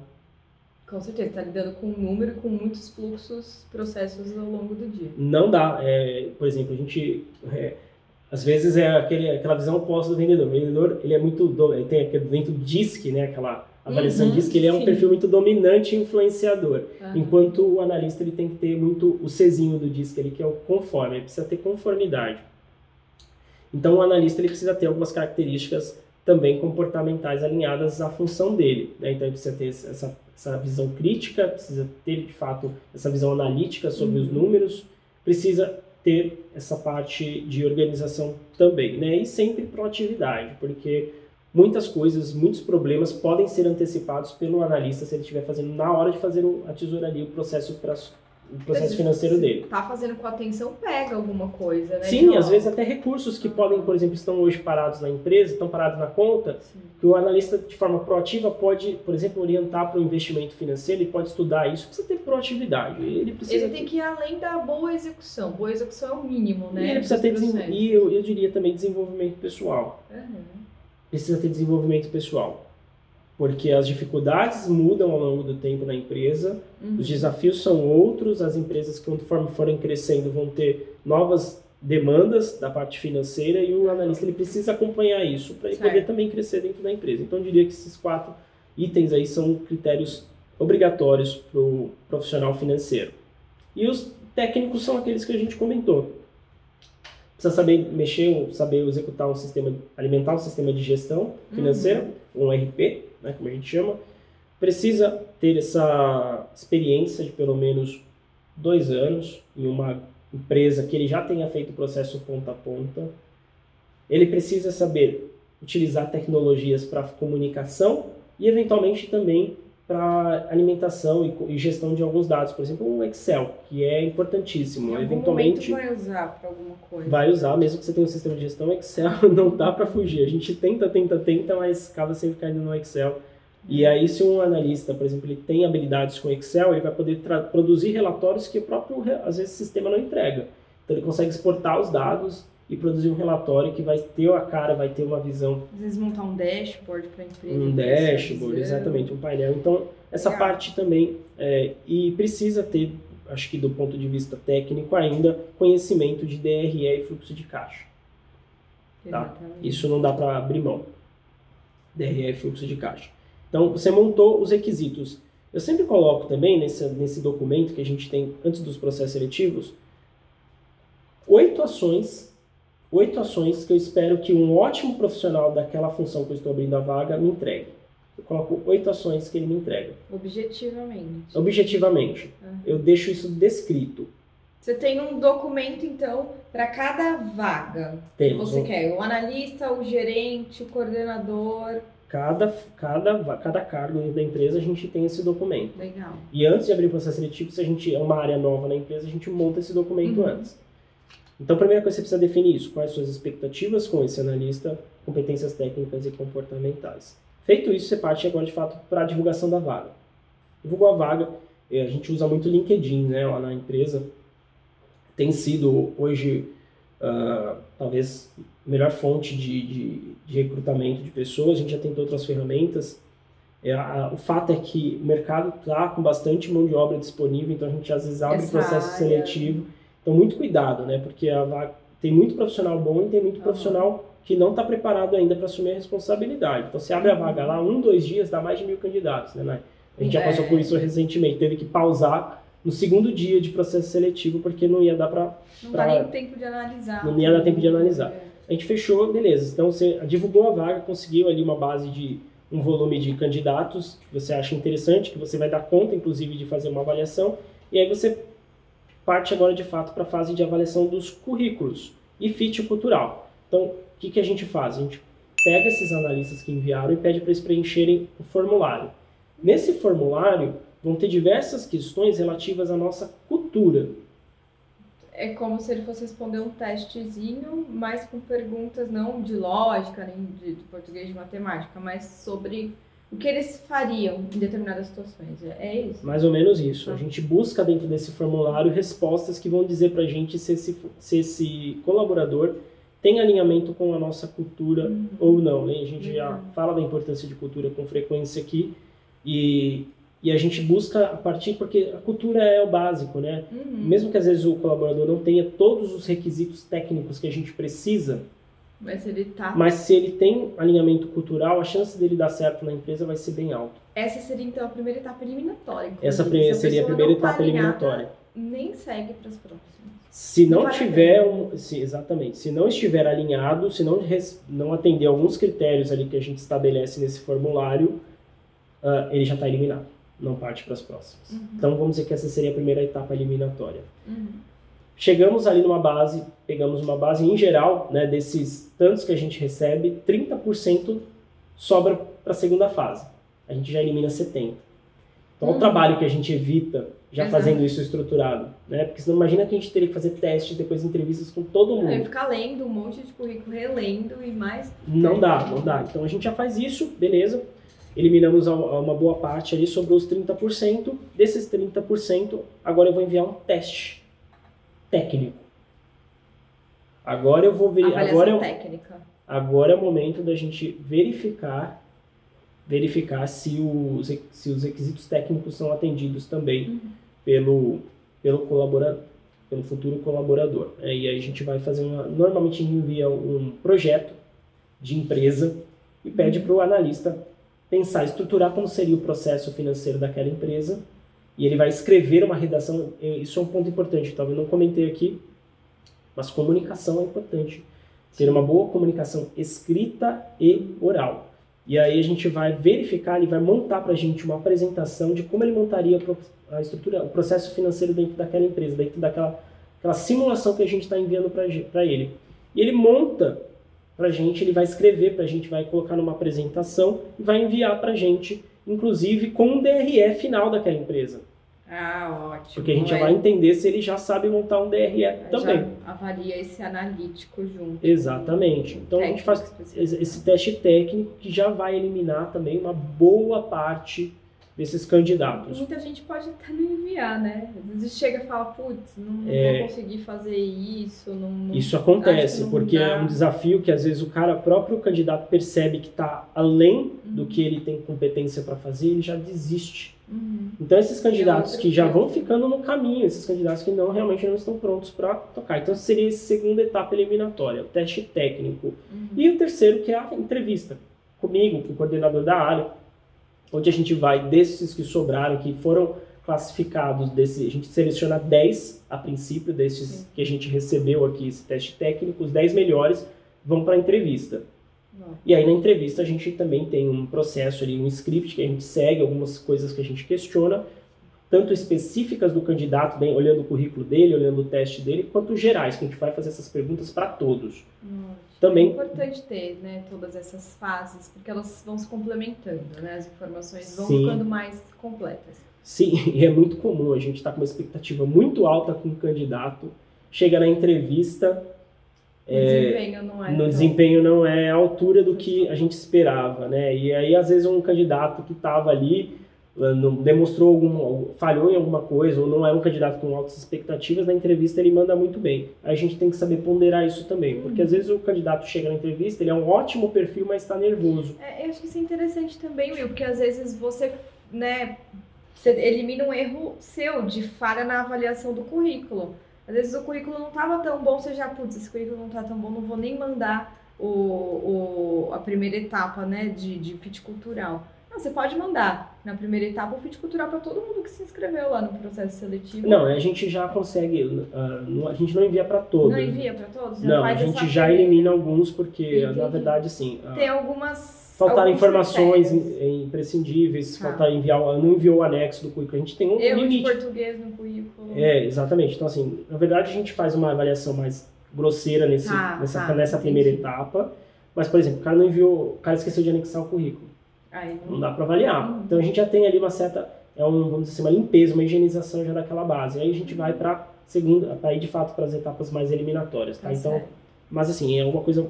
Com certeza, está lidando com um número, com muitos fluxos, processos ao longo do dia. Não dá. É, por exemplo, a gente. É, às vezes é aquele, aquela visão oposta do vendedor. O vendedor, ele é muito, ele tem aquele, dentro do DISC, né, aquela avaliação uhum, DISC, ele é um perfil muito dominante e influenciador. Uhum. Enquanto o analista, ele tem que ter muito o Czinho do DISC ali, que é o conforme, ele precisa ter conformidade. Então, o analista, ele precisa ter algumas características também comportamentais alinhadas à função dele. Né? Então, ele precisa ter essa, essa visão crítica, precisa ter, de fato, essa visão analítica sobre uhum. os números, precisa ter essa parte de organização também, né? E sempre proatividade, porque muitas coisas, muitos problemas podem ser antecipados pelo analista se ele estiver fazendo na hora de fazer a tesouraria, o processo o processo financeiro dele. Tá fazendo com atenção, pega alguma coisa, né? Sim, às vezes até recursos que podem, por exemplo, estão hoje parados na empresa, estão parados na conta, Sim. que o analista de forma proativa pode, por exemplo, orientar para o investimento financeiro, ele pode estudar isso, precisa ter proatividade. Ele precisa Ele tem que ir além da boa execução. Boa execução é o mínimo, né? E ele precisa ter e eu, eu diria também desenvolvimento pessoal. Uhum. Precisa ter desenvolvimento pessoal porque as dificuldades mudam ao longo do tempo na empresa, uhum. os desafios são outros, as empresas, conforme forem crescendo, vão ter novas demandas da parte financeira e o analista ele precisa acompanhar isso para ele poder também crescer dentro da empresa. Então, eu diria que esses quatro itens aí são critérios obrigatórios para o profissional financeiro. E os técnicos são aqueles que a gente comentou. Precisa saber mexer, saber executar um sistema, alimentar um sistema de gestão financeira, uhum. um RP, né, como a gente chama, precisa ter essa experiência de pelo menos dois anos em uma empresa que ele já tenha feito o processo ponta a ponta. Ele precisa saber utilizar tecnologias para comunicação e, eventualmente, também para alimentação e, gestão de alguns dados, por exemplo, um Excel, que é importantíssimo. Em eventualmente vai usar para alguma coisa. Vai usar, mesmo que você tenha um sistema de gestão, Excel não dá para fugir. A gente tenta, tenta, tenta, mas acaba sempre caindo no Excel. E aí, se um analista, por exemplo, ele tem habilidades com Excel, ele vai poder produzir relatórios que o próprio, às vezes, o sistema não entrega. Então, ele consegue exportar os dados e produzir um relatório que vai ter a cara, vai ter uma visão. Às vezes montar um dashboard para a empresa. Um dashboard, exatamente, um painel. Então, essa Legal. parte também, é, e precisa ter, acho que do ponto de vista técnico ainda, conhecimento de DRE e fluxo de caixa. Tá? Isso não dá para abrir mão. DRE e fluxo de caixa. Então, você montou os requisitos. Eu sempre coloco também nesse, nesse documento que a gente tem antes dos processos seletivos, oito ações oito ações que eu espero que um ótimo profissional daquela função que eu estou abrindo a vaga me entregue. Eu coloco oito ações que ele me entrega. Objetivamente. Objetivamente. Uhum. Eu deixo isso descrito. Você tem um documento, então, para cada vaga Temos. que você quer. O analista, o gerente, o coordenador. Cada, cada, cada cargo da empresa a gente tem esse documento. Legal. E antes de abrir o processo seletivo, se a gente é uma área nova na empresa, a gente monta esse documento uhum. antes. Então, a primeira coisa você precisa definir isso. Quais suas expectativas com esse analista, competências técnicas e comportamentais. Feito isso, você parte agora de fato para a divulgação da vaga. Divulgou a vaga, a gente usa muito LinkedIn né, lá na empresa. Tem sido hoje, uh, talvez, a melhor fonte de, de, de, recrutamento de pessoas. A gente já tentou outras ferramentas. É, a, o fato é que o mercado está com bastante mão de obra disponível, então a gente às vezes abre Essa processo área. seletivo então, muito cuidado, né? Porque a vaga, tem muito profissional bom e tem muito uhum. profissional que não está preparado ainda para assumir a responsabilidade. Então, você abre a vaga lá, um, dois dias, dá mais de mil candidatos, né, Nai? A gente é. já passou por isso recentemente, teve que pausar no segundo dia de processo seletivo, porque não ia dar para... Não pra, dá nem tempo de analisar. Não ia dar tempo de analisar. É. A gente fechou, beleza. Então, você divulgou a vaga, conseguiu ali uma base de um volume de candidatos que você acha interessante, que você vai dar conta, inclusive, de fazer uma avaliação, e aí você parte agora de fato para a fase de avaliação dos currículos e fit cultural. Então, o que, que a gente faz? A gente pega esses analistas que enviaram e pede para eles preencherem o formulário. Nesse formulário vão ter diversas questões relativas à nossa cultura. É como se ele fosse responder um testezinho, mas com perguntas não de lógica, nem de, de português, de matemática, mas sobre o que eles fariam em determinadas situações. É isso? Mais ou menos isso. A gente busca dentro desse formulário respostas que vão dizer para a gente se esse, se esse colaborador tem alinhamento com a nossa cultura uhum. ou não. Né? A gente uhum. já fala da importância de cultura com frequência aqui e, e a gente busca a partir, porque a cultura é o básico, né? Uhum. Mesmo que às vezes o colaborador não tenha todos os requisitos técnicos que a gente precisa, mas ele tá. Mas se ele tem alinhamento cultural, a chance dele dar certo na empresa vai ser bem alta. Essa seria então a primeira etapa eliminatória. Essa se seria a primeira tá etapa tá eliminatória. Nem segue para as próximas. Se não, não tiver um, se, exatamente, se não estiver alinhado, se não, não atender alguns critérios ali que a gente estabelece nesse formulário, uh, ele já está eliminado, não parte para as próximas. Uhum. Então vamos dizer que essa seria a primeira etapa eliminatória. Uhum. Chegamos ali numa base, pegamos uma base em geral, né, desses tantos que a gente recebe, 30% sobra para a segunda fase. A gente já elimina 70. Então, uhum. o trabalho que a gente evita já Exato. fazendo isso estruturado, né? Porque senão imagina que a gente teria que fazer testes, depois entrevistas com todo mundo. É, ficar lendo um monte de currículo, relendo e mais. Não dá, não dá. Então a gente já faz isso, beleza. Eliminamos uma boa parte ali sobre os 30%. Desses 30%, agora eu vou enviar um teste técnico. Agora eu vou ver. Agora eu, técnica. Agora é o momento da gente verificar verificar se os, se os requisitos técnicos são atendidos também uhum. pelo, pelo colaborador, pelo futuro colaborador. É, e aí a gente vai fazer uma, normalmente envia um projeto de empresa e pede uhum. para o analista pensar, estruturar como seria o processo financeiro daquela empresa e ele vai escrever uma redação. Isso é um ponto importante, talvez não comentei aqui, mas comunicação é importante. Ter uma boa comunicação escrita e oral. E aí a gente vai verificar, ele vai montar para a gente uma apresentação de como ele montaria a estrutura, o processo financeiro dentro daquela empresa, dentro daquela aquela simulação que a gente está enviando para ele. E ele monta para a gente, ele vai escrever para a gente, vai colocar numa apresentação e vai enviar para a gente, inclusive com um DRE final daquela empresa. Ah, ótimo. Porque a gente é. já vai entender se ele já sabe montar um DRE também. Já avalia esse analítico junto. Exatamente. Então a gente faz esse teste técnico que já vai eliminar também uma boa parte desses candidatos. Muita gente pode até não enviar, né? Às vezes chega e fala, putz, não, é, vou conseguir fazer isso. Não, não isso acontece, porque dá. é um desafio que às vezes o cara, próprio candidato, percebe que está além uhum. do que ele tem competência para fazer e ele já desiste. Uhum. Então esses candidatos que já vão ficando no caminho, esses candidatos que não realmente não estão prontos para tocar. Então seria essa segunda etapa eliminatória, o teste técnico. Uhum. E o terceiro que é a entrevista comigo, com o coordenador da área, onde a gente vai desses que sobraram, que foram classificados, desse, a gente seleciona 10 a princípio desses Sim. que a gente recebeu aqui esse teste técnico, os 10 melhores vão para a entrevista. E aí na entrevista a gente também tem um processo ali, um script que a gente segue, algumas coisas que a gente questiona, tanto específicas do candidato, bem, olhando o currículo dele, olhando o teste dele, quanto gerais, que a gente vai fazer essas perguntas para todos. Também é importante ter, né, todas essas fases, porque elas vão se complementando, né? As informações vão Sim. ficando mais completas. Sim, e é muito comum a gente estar tá com uma expectativa muito alta com o candidato, chega na entrevista, é, desempenho não é. No desempenho não é a altura do que a gente esperava, né? E aí, às vezes, um candidato que estava ali demonstrou algum, falhou em alguma coisa, ou não era um candidato com altas expectativas, na entrevista ele manda muito bem. A gente tem que saber ponderar isso também, porque às vezes o candidato chega na entrevista, ele é um ótimo perfil, mas está nervoso. É, eu acho que isso é interessante também, Will, porque às vezes você, né, você elimina um erro seu de falha na avaliação do currículo. Às vezes o currículo não estava tão bom, você já, putz, esse currículo não está tão bom, não vou nem mandar o, o, a primeira etapa né, de, de fit cultural. Não, você pode mandar na primeira etapa o fit cultural para todo mundo que se inscreveu lá no processo seletivo. Não, a gente já consegue, uh, a gente não envia para todos. Não envia para todos? Não, a gente já primeira. elimina alguns porque, Entendi. na verdade, sim. Uh, Tem algumas faltar informações imprescindíveis, ah. faltar enviar, não enviou o anexo do currículo. A gente tem um Erro limite. de português no currículo. É, exatamente. Então, assim, na verdade, a gente faz uma avaliação mais grosseira nesse, tá, nessa, tá, nessa primeira etapa. Mas, por exemplo, o cara não enviou, o cara esqueceu de anexar o currículo. Aí, não, dá para avaliar. Uhum. Então, a gente já tem ali uma certa, é um, vamos dizer assim, uma limpeza, uma higienização já daquela base. Aí a gente vai para segunda, para ir de fato para as etapas mais eliminatórias, tá? tá então, certo. mas assim, é uma coisa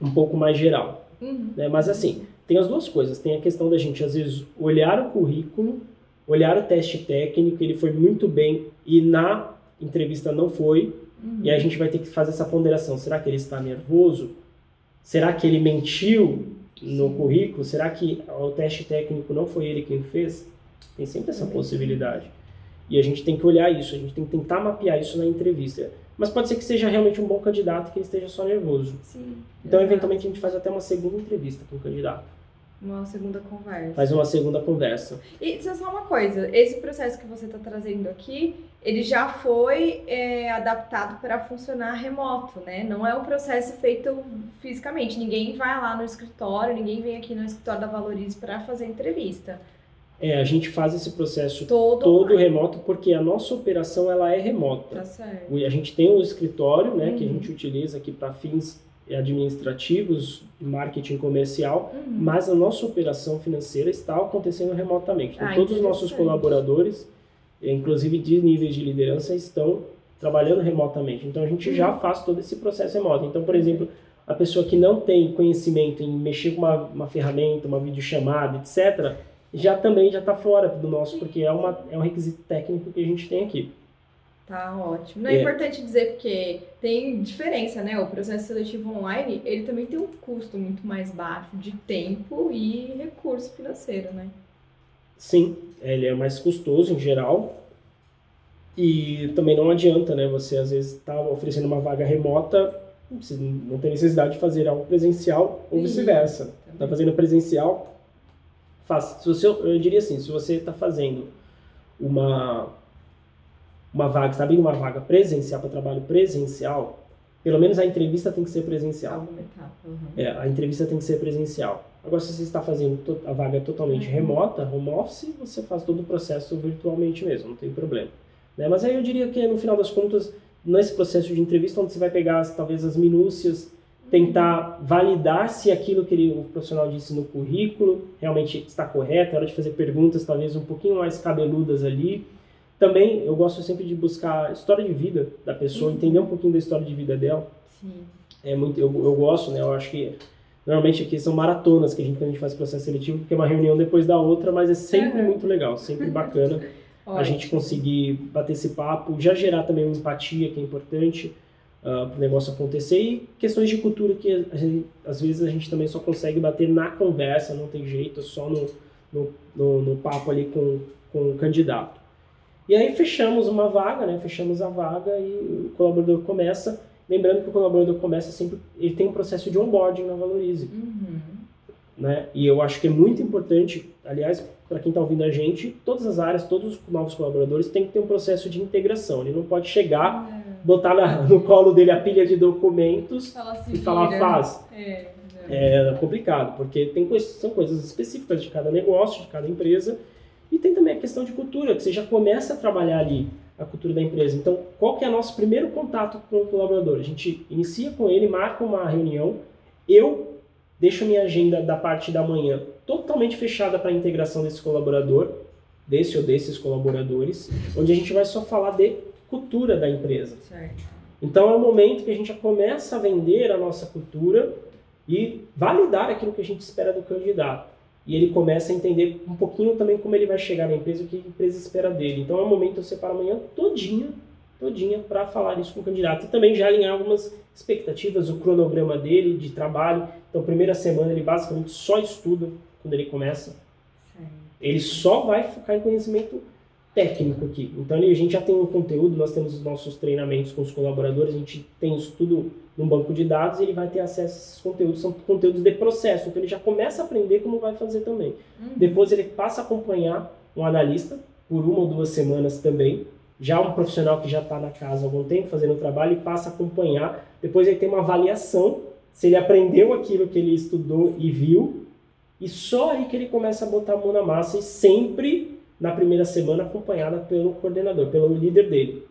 um pouco mais geral. Uhum. Né? Mas assim, tem as duas coisas. Tem a questão da gente, às vezes, olhar o currículo, olhar o teste técnico, ele foi muito bem e na entrevista não foi. Uhum. E aí a gente vai ter que fazer essa ponderação. Será que ele está nervoso? Será que ele mentiu no currículo? Será que o teste técnico não foi ele quem fez? Tem sempre essa possibilidade. E a gente tem que olhar isso, a gente tem que tentar mapear isso na entrevista. Mas pode ser que seja realmente um bom candidato que ele esteja só nervoso. Sim. Então, eventualmente, a gente faz até uma segunda entrevista com o candidato. Uma segunda conversa. Faz uma segunda conversa. E só uma coisa, esse processo que você está trazendo aqui, ele já foi é, adaptado para funcionar remoto, né? Não é um processo feito fisicamente. Ninguém vai lá no escritório, ninguém vem aqui no escritório da Valorize para fazer entrevista. É, a gente faz esse processo todo, todo remoto porque a nossa operação ela é remota. Tá certo. A gente tem um escritório, né, uhum. que a uhum. gente utiliza aqui para fins administrativos, marketing comercial, Uhum. mas a nossa operação financeira está acontecendo remotamente. Então, Ah, todos os nossos colaboradores, inclusive de níveis de liderança, estão trabalhando remotamente. Então, a gente Uhum. já faz todo esse processo remoto. Então, por exemplo, a pessoa que não tem conhecimento em mexer com uma, uma ferramenta, uma videochamada, etc., já também já está fora do nosso, porque é, uma, é um requisito técnico que a gente tem aqui. Tá ótimo. Não é, É. importante dizer porque tem diferença, né? O processo seletivo online, ele também tem um custo muito mais baixo de tempo e recurso financeiro, né? Sim, ele é mais custoso em geral. E também não adianta, né? Você às vezes está oferecendo uma vaga remota, você não tem necessidade de fazer algo presencial ou vice-versa. Está fazendo presencial, faz. Se você, eu diria assim, se você está fazendo uma uma vaga, está abrindo uma vaga presencial para trabalho presencial, pelo menos a entrevista tem que ser presencial. Uhum. É, a entrevista tem que ser presencial. Agora, se você está fazendo a vaga totalmente Uhum. remota, home office, você faz todo o processo virtualmente mesmo, não tem problema. Né? Mas aí eu diria que, no final das contas, nesse processo de entrevista, onde você vai pegar talvez as minúcias, tentar validar se aquilo que ele, o profissional disse no currículo realmente está correto, é hora de fazer perguntas talvez um pouquinho mais cabeludas ali. Também eu gosto sempre de buscar a história de vida da pessoa, Uhum. entender um pouquinho da história de vida dela Sim. é muito eu, eu gosto né eu acho que normalmente aqui são maratonas que a gente quando a gente faz processo seletivo porque é uma reunião depois da outra mas é sempre Uhum. muito legal sempre bacana a gente conseguir bater esse papo já gerar também uma empatia que é importante para o negócio acontecer e questões de cultura que a gente- às vezes a gente também só consegue bater na conversa não tem jeito só no, no, no, no papo ali com, com o candidato e aí fechamos uma vaga, né? Fechamos a vaga e o colaborador começa. Lembrando que o colaborador começa sempre, ele tem um processo de onboarding na Valorize, Uhum. né? E eu acho que é muito importante, aliás, para quem está ouvindo a gente, todas as áreas, todos os novos colaboradores têm que ter um processo de integração. Ele não pode chegar, É. botar na- no colo dele a pilha de documentos Fala se e falar vira. faz. É. É complicado, porque tem coisas, são coisas específicas de cada negócio, de cada empresa, e tem também a questão de cultura, que você já começa a trabalhar ali a cultura da empresa. Então, qual que é o nosso primeiro contato com o colaborador? A gente inicia com ele, marca uma reunião, eu deixo minha agenda da parte da manhã totalmente fechada para a integração desse colaborador, desse ou desses colaboradores, onde a gente vai só falar de cultura da empresa. Certo. Então é o momento que a gente já começa a vender a nossa cultura e validar aquilo que a gente espera do candidato. E ele começa a entender um pouquinho também como ele vai chegar na empresa, o que a empresa espera dele. Então é o momento que eu separo amanhã todinha, todinha para falar isso com o candidato. E também já alinhar algumas expectativas, o cronograma dele de trabalho. Então primeira semana ele basicamente só estuda quando ele começa. Ele só vai focar em conhecimento técnico aqui. Então a gente já tem um conteúdo, nós temos os nossos treinamentos com os colaboradores, a gente tem isso tudo num banco de dados e ele vai ter acesso a esses conteúdos, são conteúdos de processo, então ele já começa a aprender como vai fazer também. Uhum. Depois ele passa a acompanhar um analista por uma ou duas semanas também, já um profissional que já está na casa há algum tempo fazendo o trabalho e passa a acompanhar. Depois ele tem uma avaliação se ele aprendeu aquilo que ele estudou e viu, e só aí que ele começa a botar a mão na massa e sempre na primeira semana acompanhada pelo coordenador, pelo líder dele.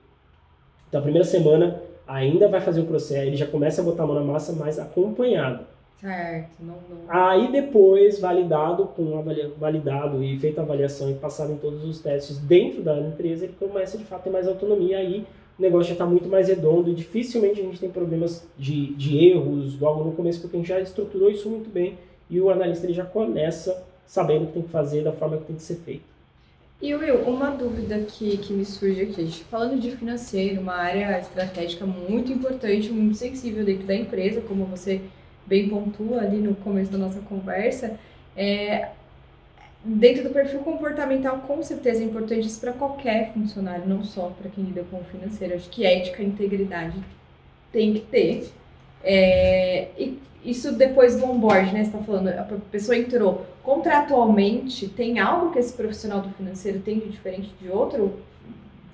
Então a primeira semana ainda vai fazer o processo, ele já começa a botar a mão na massa, mas acompanhado. Certo. Não, não... Aí depois, validado, com avalia- validado e feita a avaliação e passado em todos os testes dentro da empresa, ele começa de fato a ter mais autonomia, aí o negócio já está muito mais redondo e dificilmente a gente tem problemas de, de erros logo no começo, porque a gente já estruturou isso muito bem e o analista ele já começa sabendo o que tem que fazer da forma que tem que ser feito. E Will, uma dúvida que, que me surge aqui, gente falando de financeiro, uma área estratégica muito importante, muito sensível dentro da empresa, como você bem pontua ali no começo da nossa conversa, é, dentro do perfil comportamental, com certeza é importante isso para qualquer funcionário, não só para quem lida com o financeiro. Acho que ética e integridade tem que ter. É, e isso depois do onboard, né? Você está falando, a pessoa entrou contratualmente, tem algo que esse profissional do financeiro tem de diferente de outro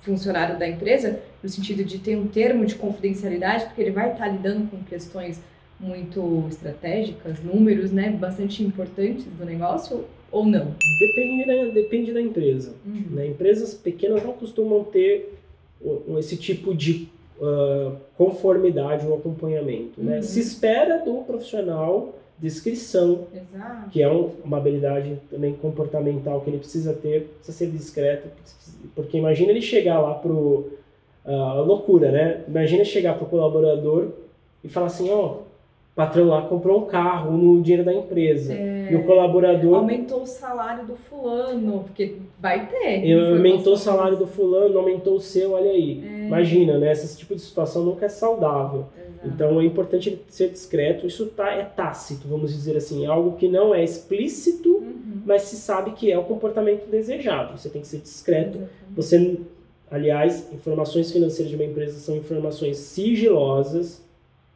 funcionário da empresa, no sentido de ter um termo de confidencialidade, porque ele vai estar lidando com questões muito estratégicas, números, né, bastante importantes do negócio, ou não? Depende, né? Depende da empresa. Uhum. Né? Empresas pequenas não costumam ter esse tipo de uh, conformidade ou acompanhamento. Né? Uhum. Se espera do profissional descrição, Exato. que é um, uma habilidade também comportamental que ele precisa ter, precisa ser discreto, porque imagina ele chegar lá pro uh, loucura, né? Imagina chegar pro colaborador e falar assim, ó, oh, patrão lá comprou um carro no dinheiro da empresa. É, e o colaborador. Aumentou o salário do fulano, porque vai ter. Aumentou o salário do fulano, aumentou o seu, olha aí. É. Imagina, né? Esse tipo de situação nunca é saudável. Exato. Então é importante ser discreto. Isso tá, é tácito, vamos dizer assim. É algo que não é explícito, uhum. mas se sabe que é o comportamento desejado. Você tem que ser discreto. Você, aliás, informações financeiras de uma empresa são informações sigilosas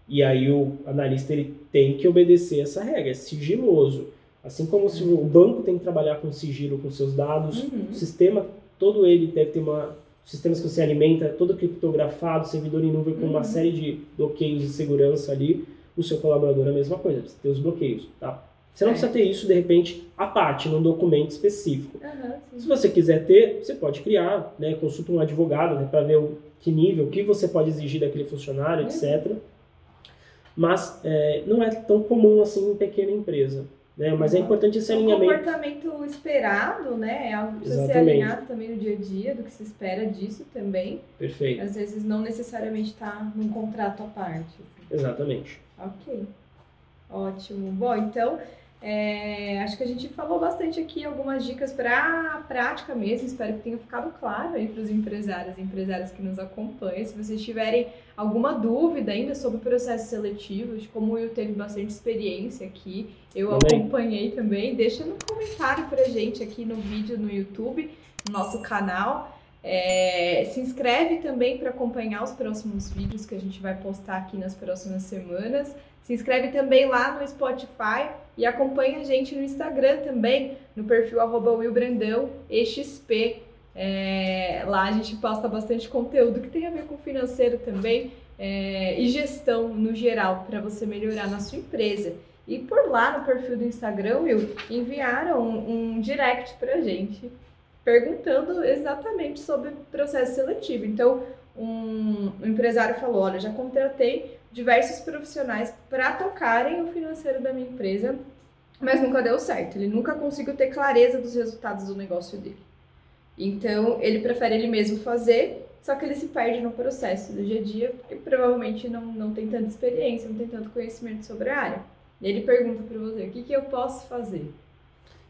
e aí o analista ele tem que obedecer essa regra, é sigiloso. Assim como se o banco tem que trabalhar com sigilo com seus dados, uhum. o sistema todo ele deve ter uma sistemas que você alimenta, todo criptografado, servidor em nuvem com uhum. uma série de bloqueios de segurança ali. O seu colaborador é a mesma coisa, precisa ter os bloqueios, tá? Você não é. precisa ter isso, de repente, à parte, num documento específico. Uhum, Se você quiser ter, você pode criar, né? Consulta um advogado né, para ver o que nível, o que você pode exigir daquele funcionário, uhum. etc mas é, não é tão comum assim em pequena empresa. Né? Mas é importante esse alinhamento. O comportamento esperado, né? É algo que precisa Exatamente. ser alinhado também no dia a dia, do que se espera disso também. Perfeito. Às vezes não necessariamente está num contrato à parte. Assim. Exatamente. Ok. Ótimo. Bom, então é, acho que a gente falou bastante aqui algumas dicas para a prática mesmo. Espero que tenha ficado claro aí para os empresários e empresárias que nos acompanham. Se vocês tiverem alguma dúvida ainda sobre processos seletivos, como o Will teve bastante experiência aqui, eu também. acompanhei também, deixa no comentário para gente aqui no vídeo no YouTube, no nosso canal. É, se inscreve também para acompanhar os próximos vídeos que a gente vai postar aqui nas próximas semanas. Se inscreve também lá no Spotify e acompanha a gente no Instagram também, no perfil arroba willbrandão, exp. É, lá a gente posta bastante conteúdo que tem a ver com financeiro também é, e gestão no geral, para você melhorar na sua empresa. E por lá no perfil do Instagram, Will, enviaram um, um direct para a gente perguntando exatamente sobre processo seletivo. Então, um, um empresário falou: Olha, já contratei diversos profissionais para tocarem o financeiro da minha empresa, mas nunca deu certo. Ele nunca conseguiu ter clareza dos resultados do negócio dele. Então, ele prefere ele mesmo fazer, só que ele se perde no processo do dia a dia, porque provavelmente não, não tem tanta experiência, não tem tanto conhecimento sobre a área. E ele pergunta para você: o que, que eu posso fazer?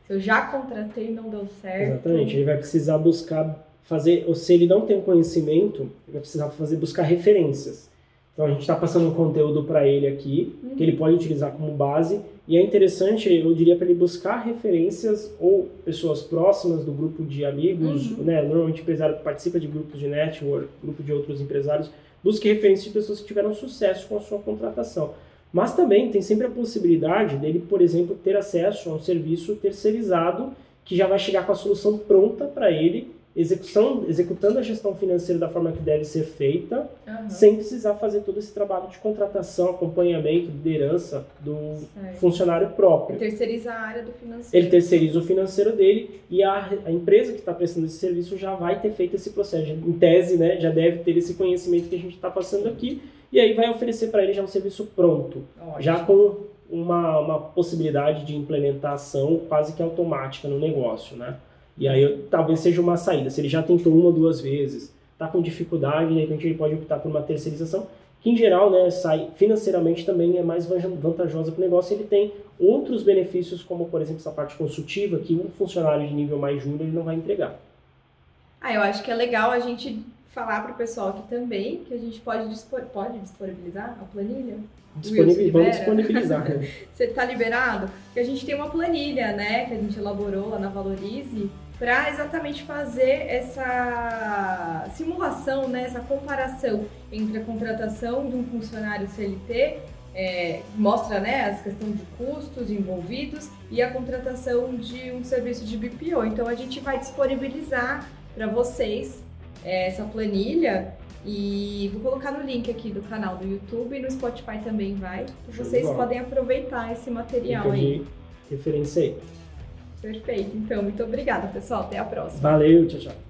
Se eu já contratei e não deu certo. Exatamente, ele vai precisar buscar fazer, ou se ele não tem conhecimento, ele vai precisar fazer buscar referências. Então a gente está passando um conteúdo para ele aqui, uhum. que ele pode utilizar como base, e é interessante, eu diria para ele buscar referências ou pessoas próximas do grupo de amigos, uhum. né? Normalmente o empresário participa de grupos de network, grupo de outros empresários, busque referências de pessoas que tiveram sucesso com a sua contratação. Mas também tem sempre a possibilidade dele, por exemplo, ter acesso a um serviço terceirizado que já vai chegar com a solução pronta para ele execução, executando a gestão financeira da forma que deve ser feita, uhum. sem precisar fazer todo esse trabalho de contratação, acompanhamento, liderança do certo. funcionário próprio. Ele terceiriza a área do financeiro. Ele terceiriza o financeiro dele e a, a empresa que está prestando esse serviço já vai ter feito esse processo. Em tese, né, já deve ter esse conhecimento que a gente está passando aqui e aí vai oferecer para ele já um serviço pronto, Ótimo. já com uma, uma possibilidade de implementação quase que automática no negócio, né? E aí talvez seja uma saída. Se ele já tentou uma ou duas vezes, está com dificuldade, de repente ele pode optar por uma terceirização, que em geral né, sai financeiramente também é mais vantajosa para o negócio. Ele tem outros benefícios, como por exemplo essa parte consultiva, que um funcionário de nível mais júnior não vai entregar. Ah, eu acho que é legal a gente falar para o pessoal aqui também que a gente pode, dispor, pode disponibilizar a planilha. Disponibil, vamos disponibilizar. Né? Você está liberado? Porque a gente tem uma planilha, né, que a gente elaborou lá na Valorize, para exatamente fazer essa simulação, né, essa comparação entre a contratação de um funcionário CLT, é, mostra né, as questões de custos envolvidos, e a contratação de um serviço de BPO. Então a gente vai disponibilizar para vocês é, essa planilha e vou colocar no link aqui do canal do YouTube e no Spotify também vai. Vocês podem aproveitar esse material aí. Referência aí. Perfeito. Então, muito obrigada, pessoal. Até a próxima. Valeu, tchau, tchau.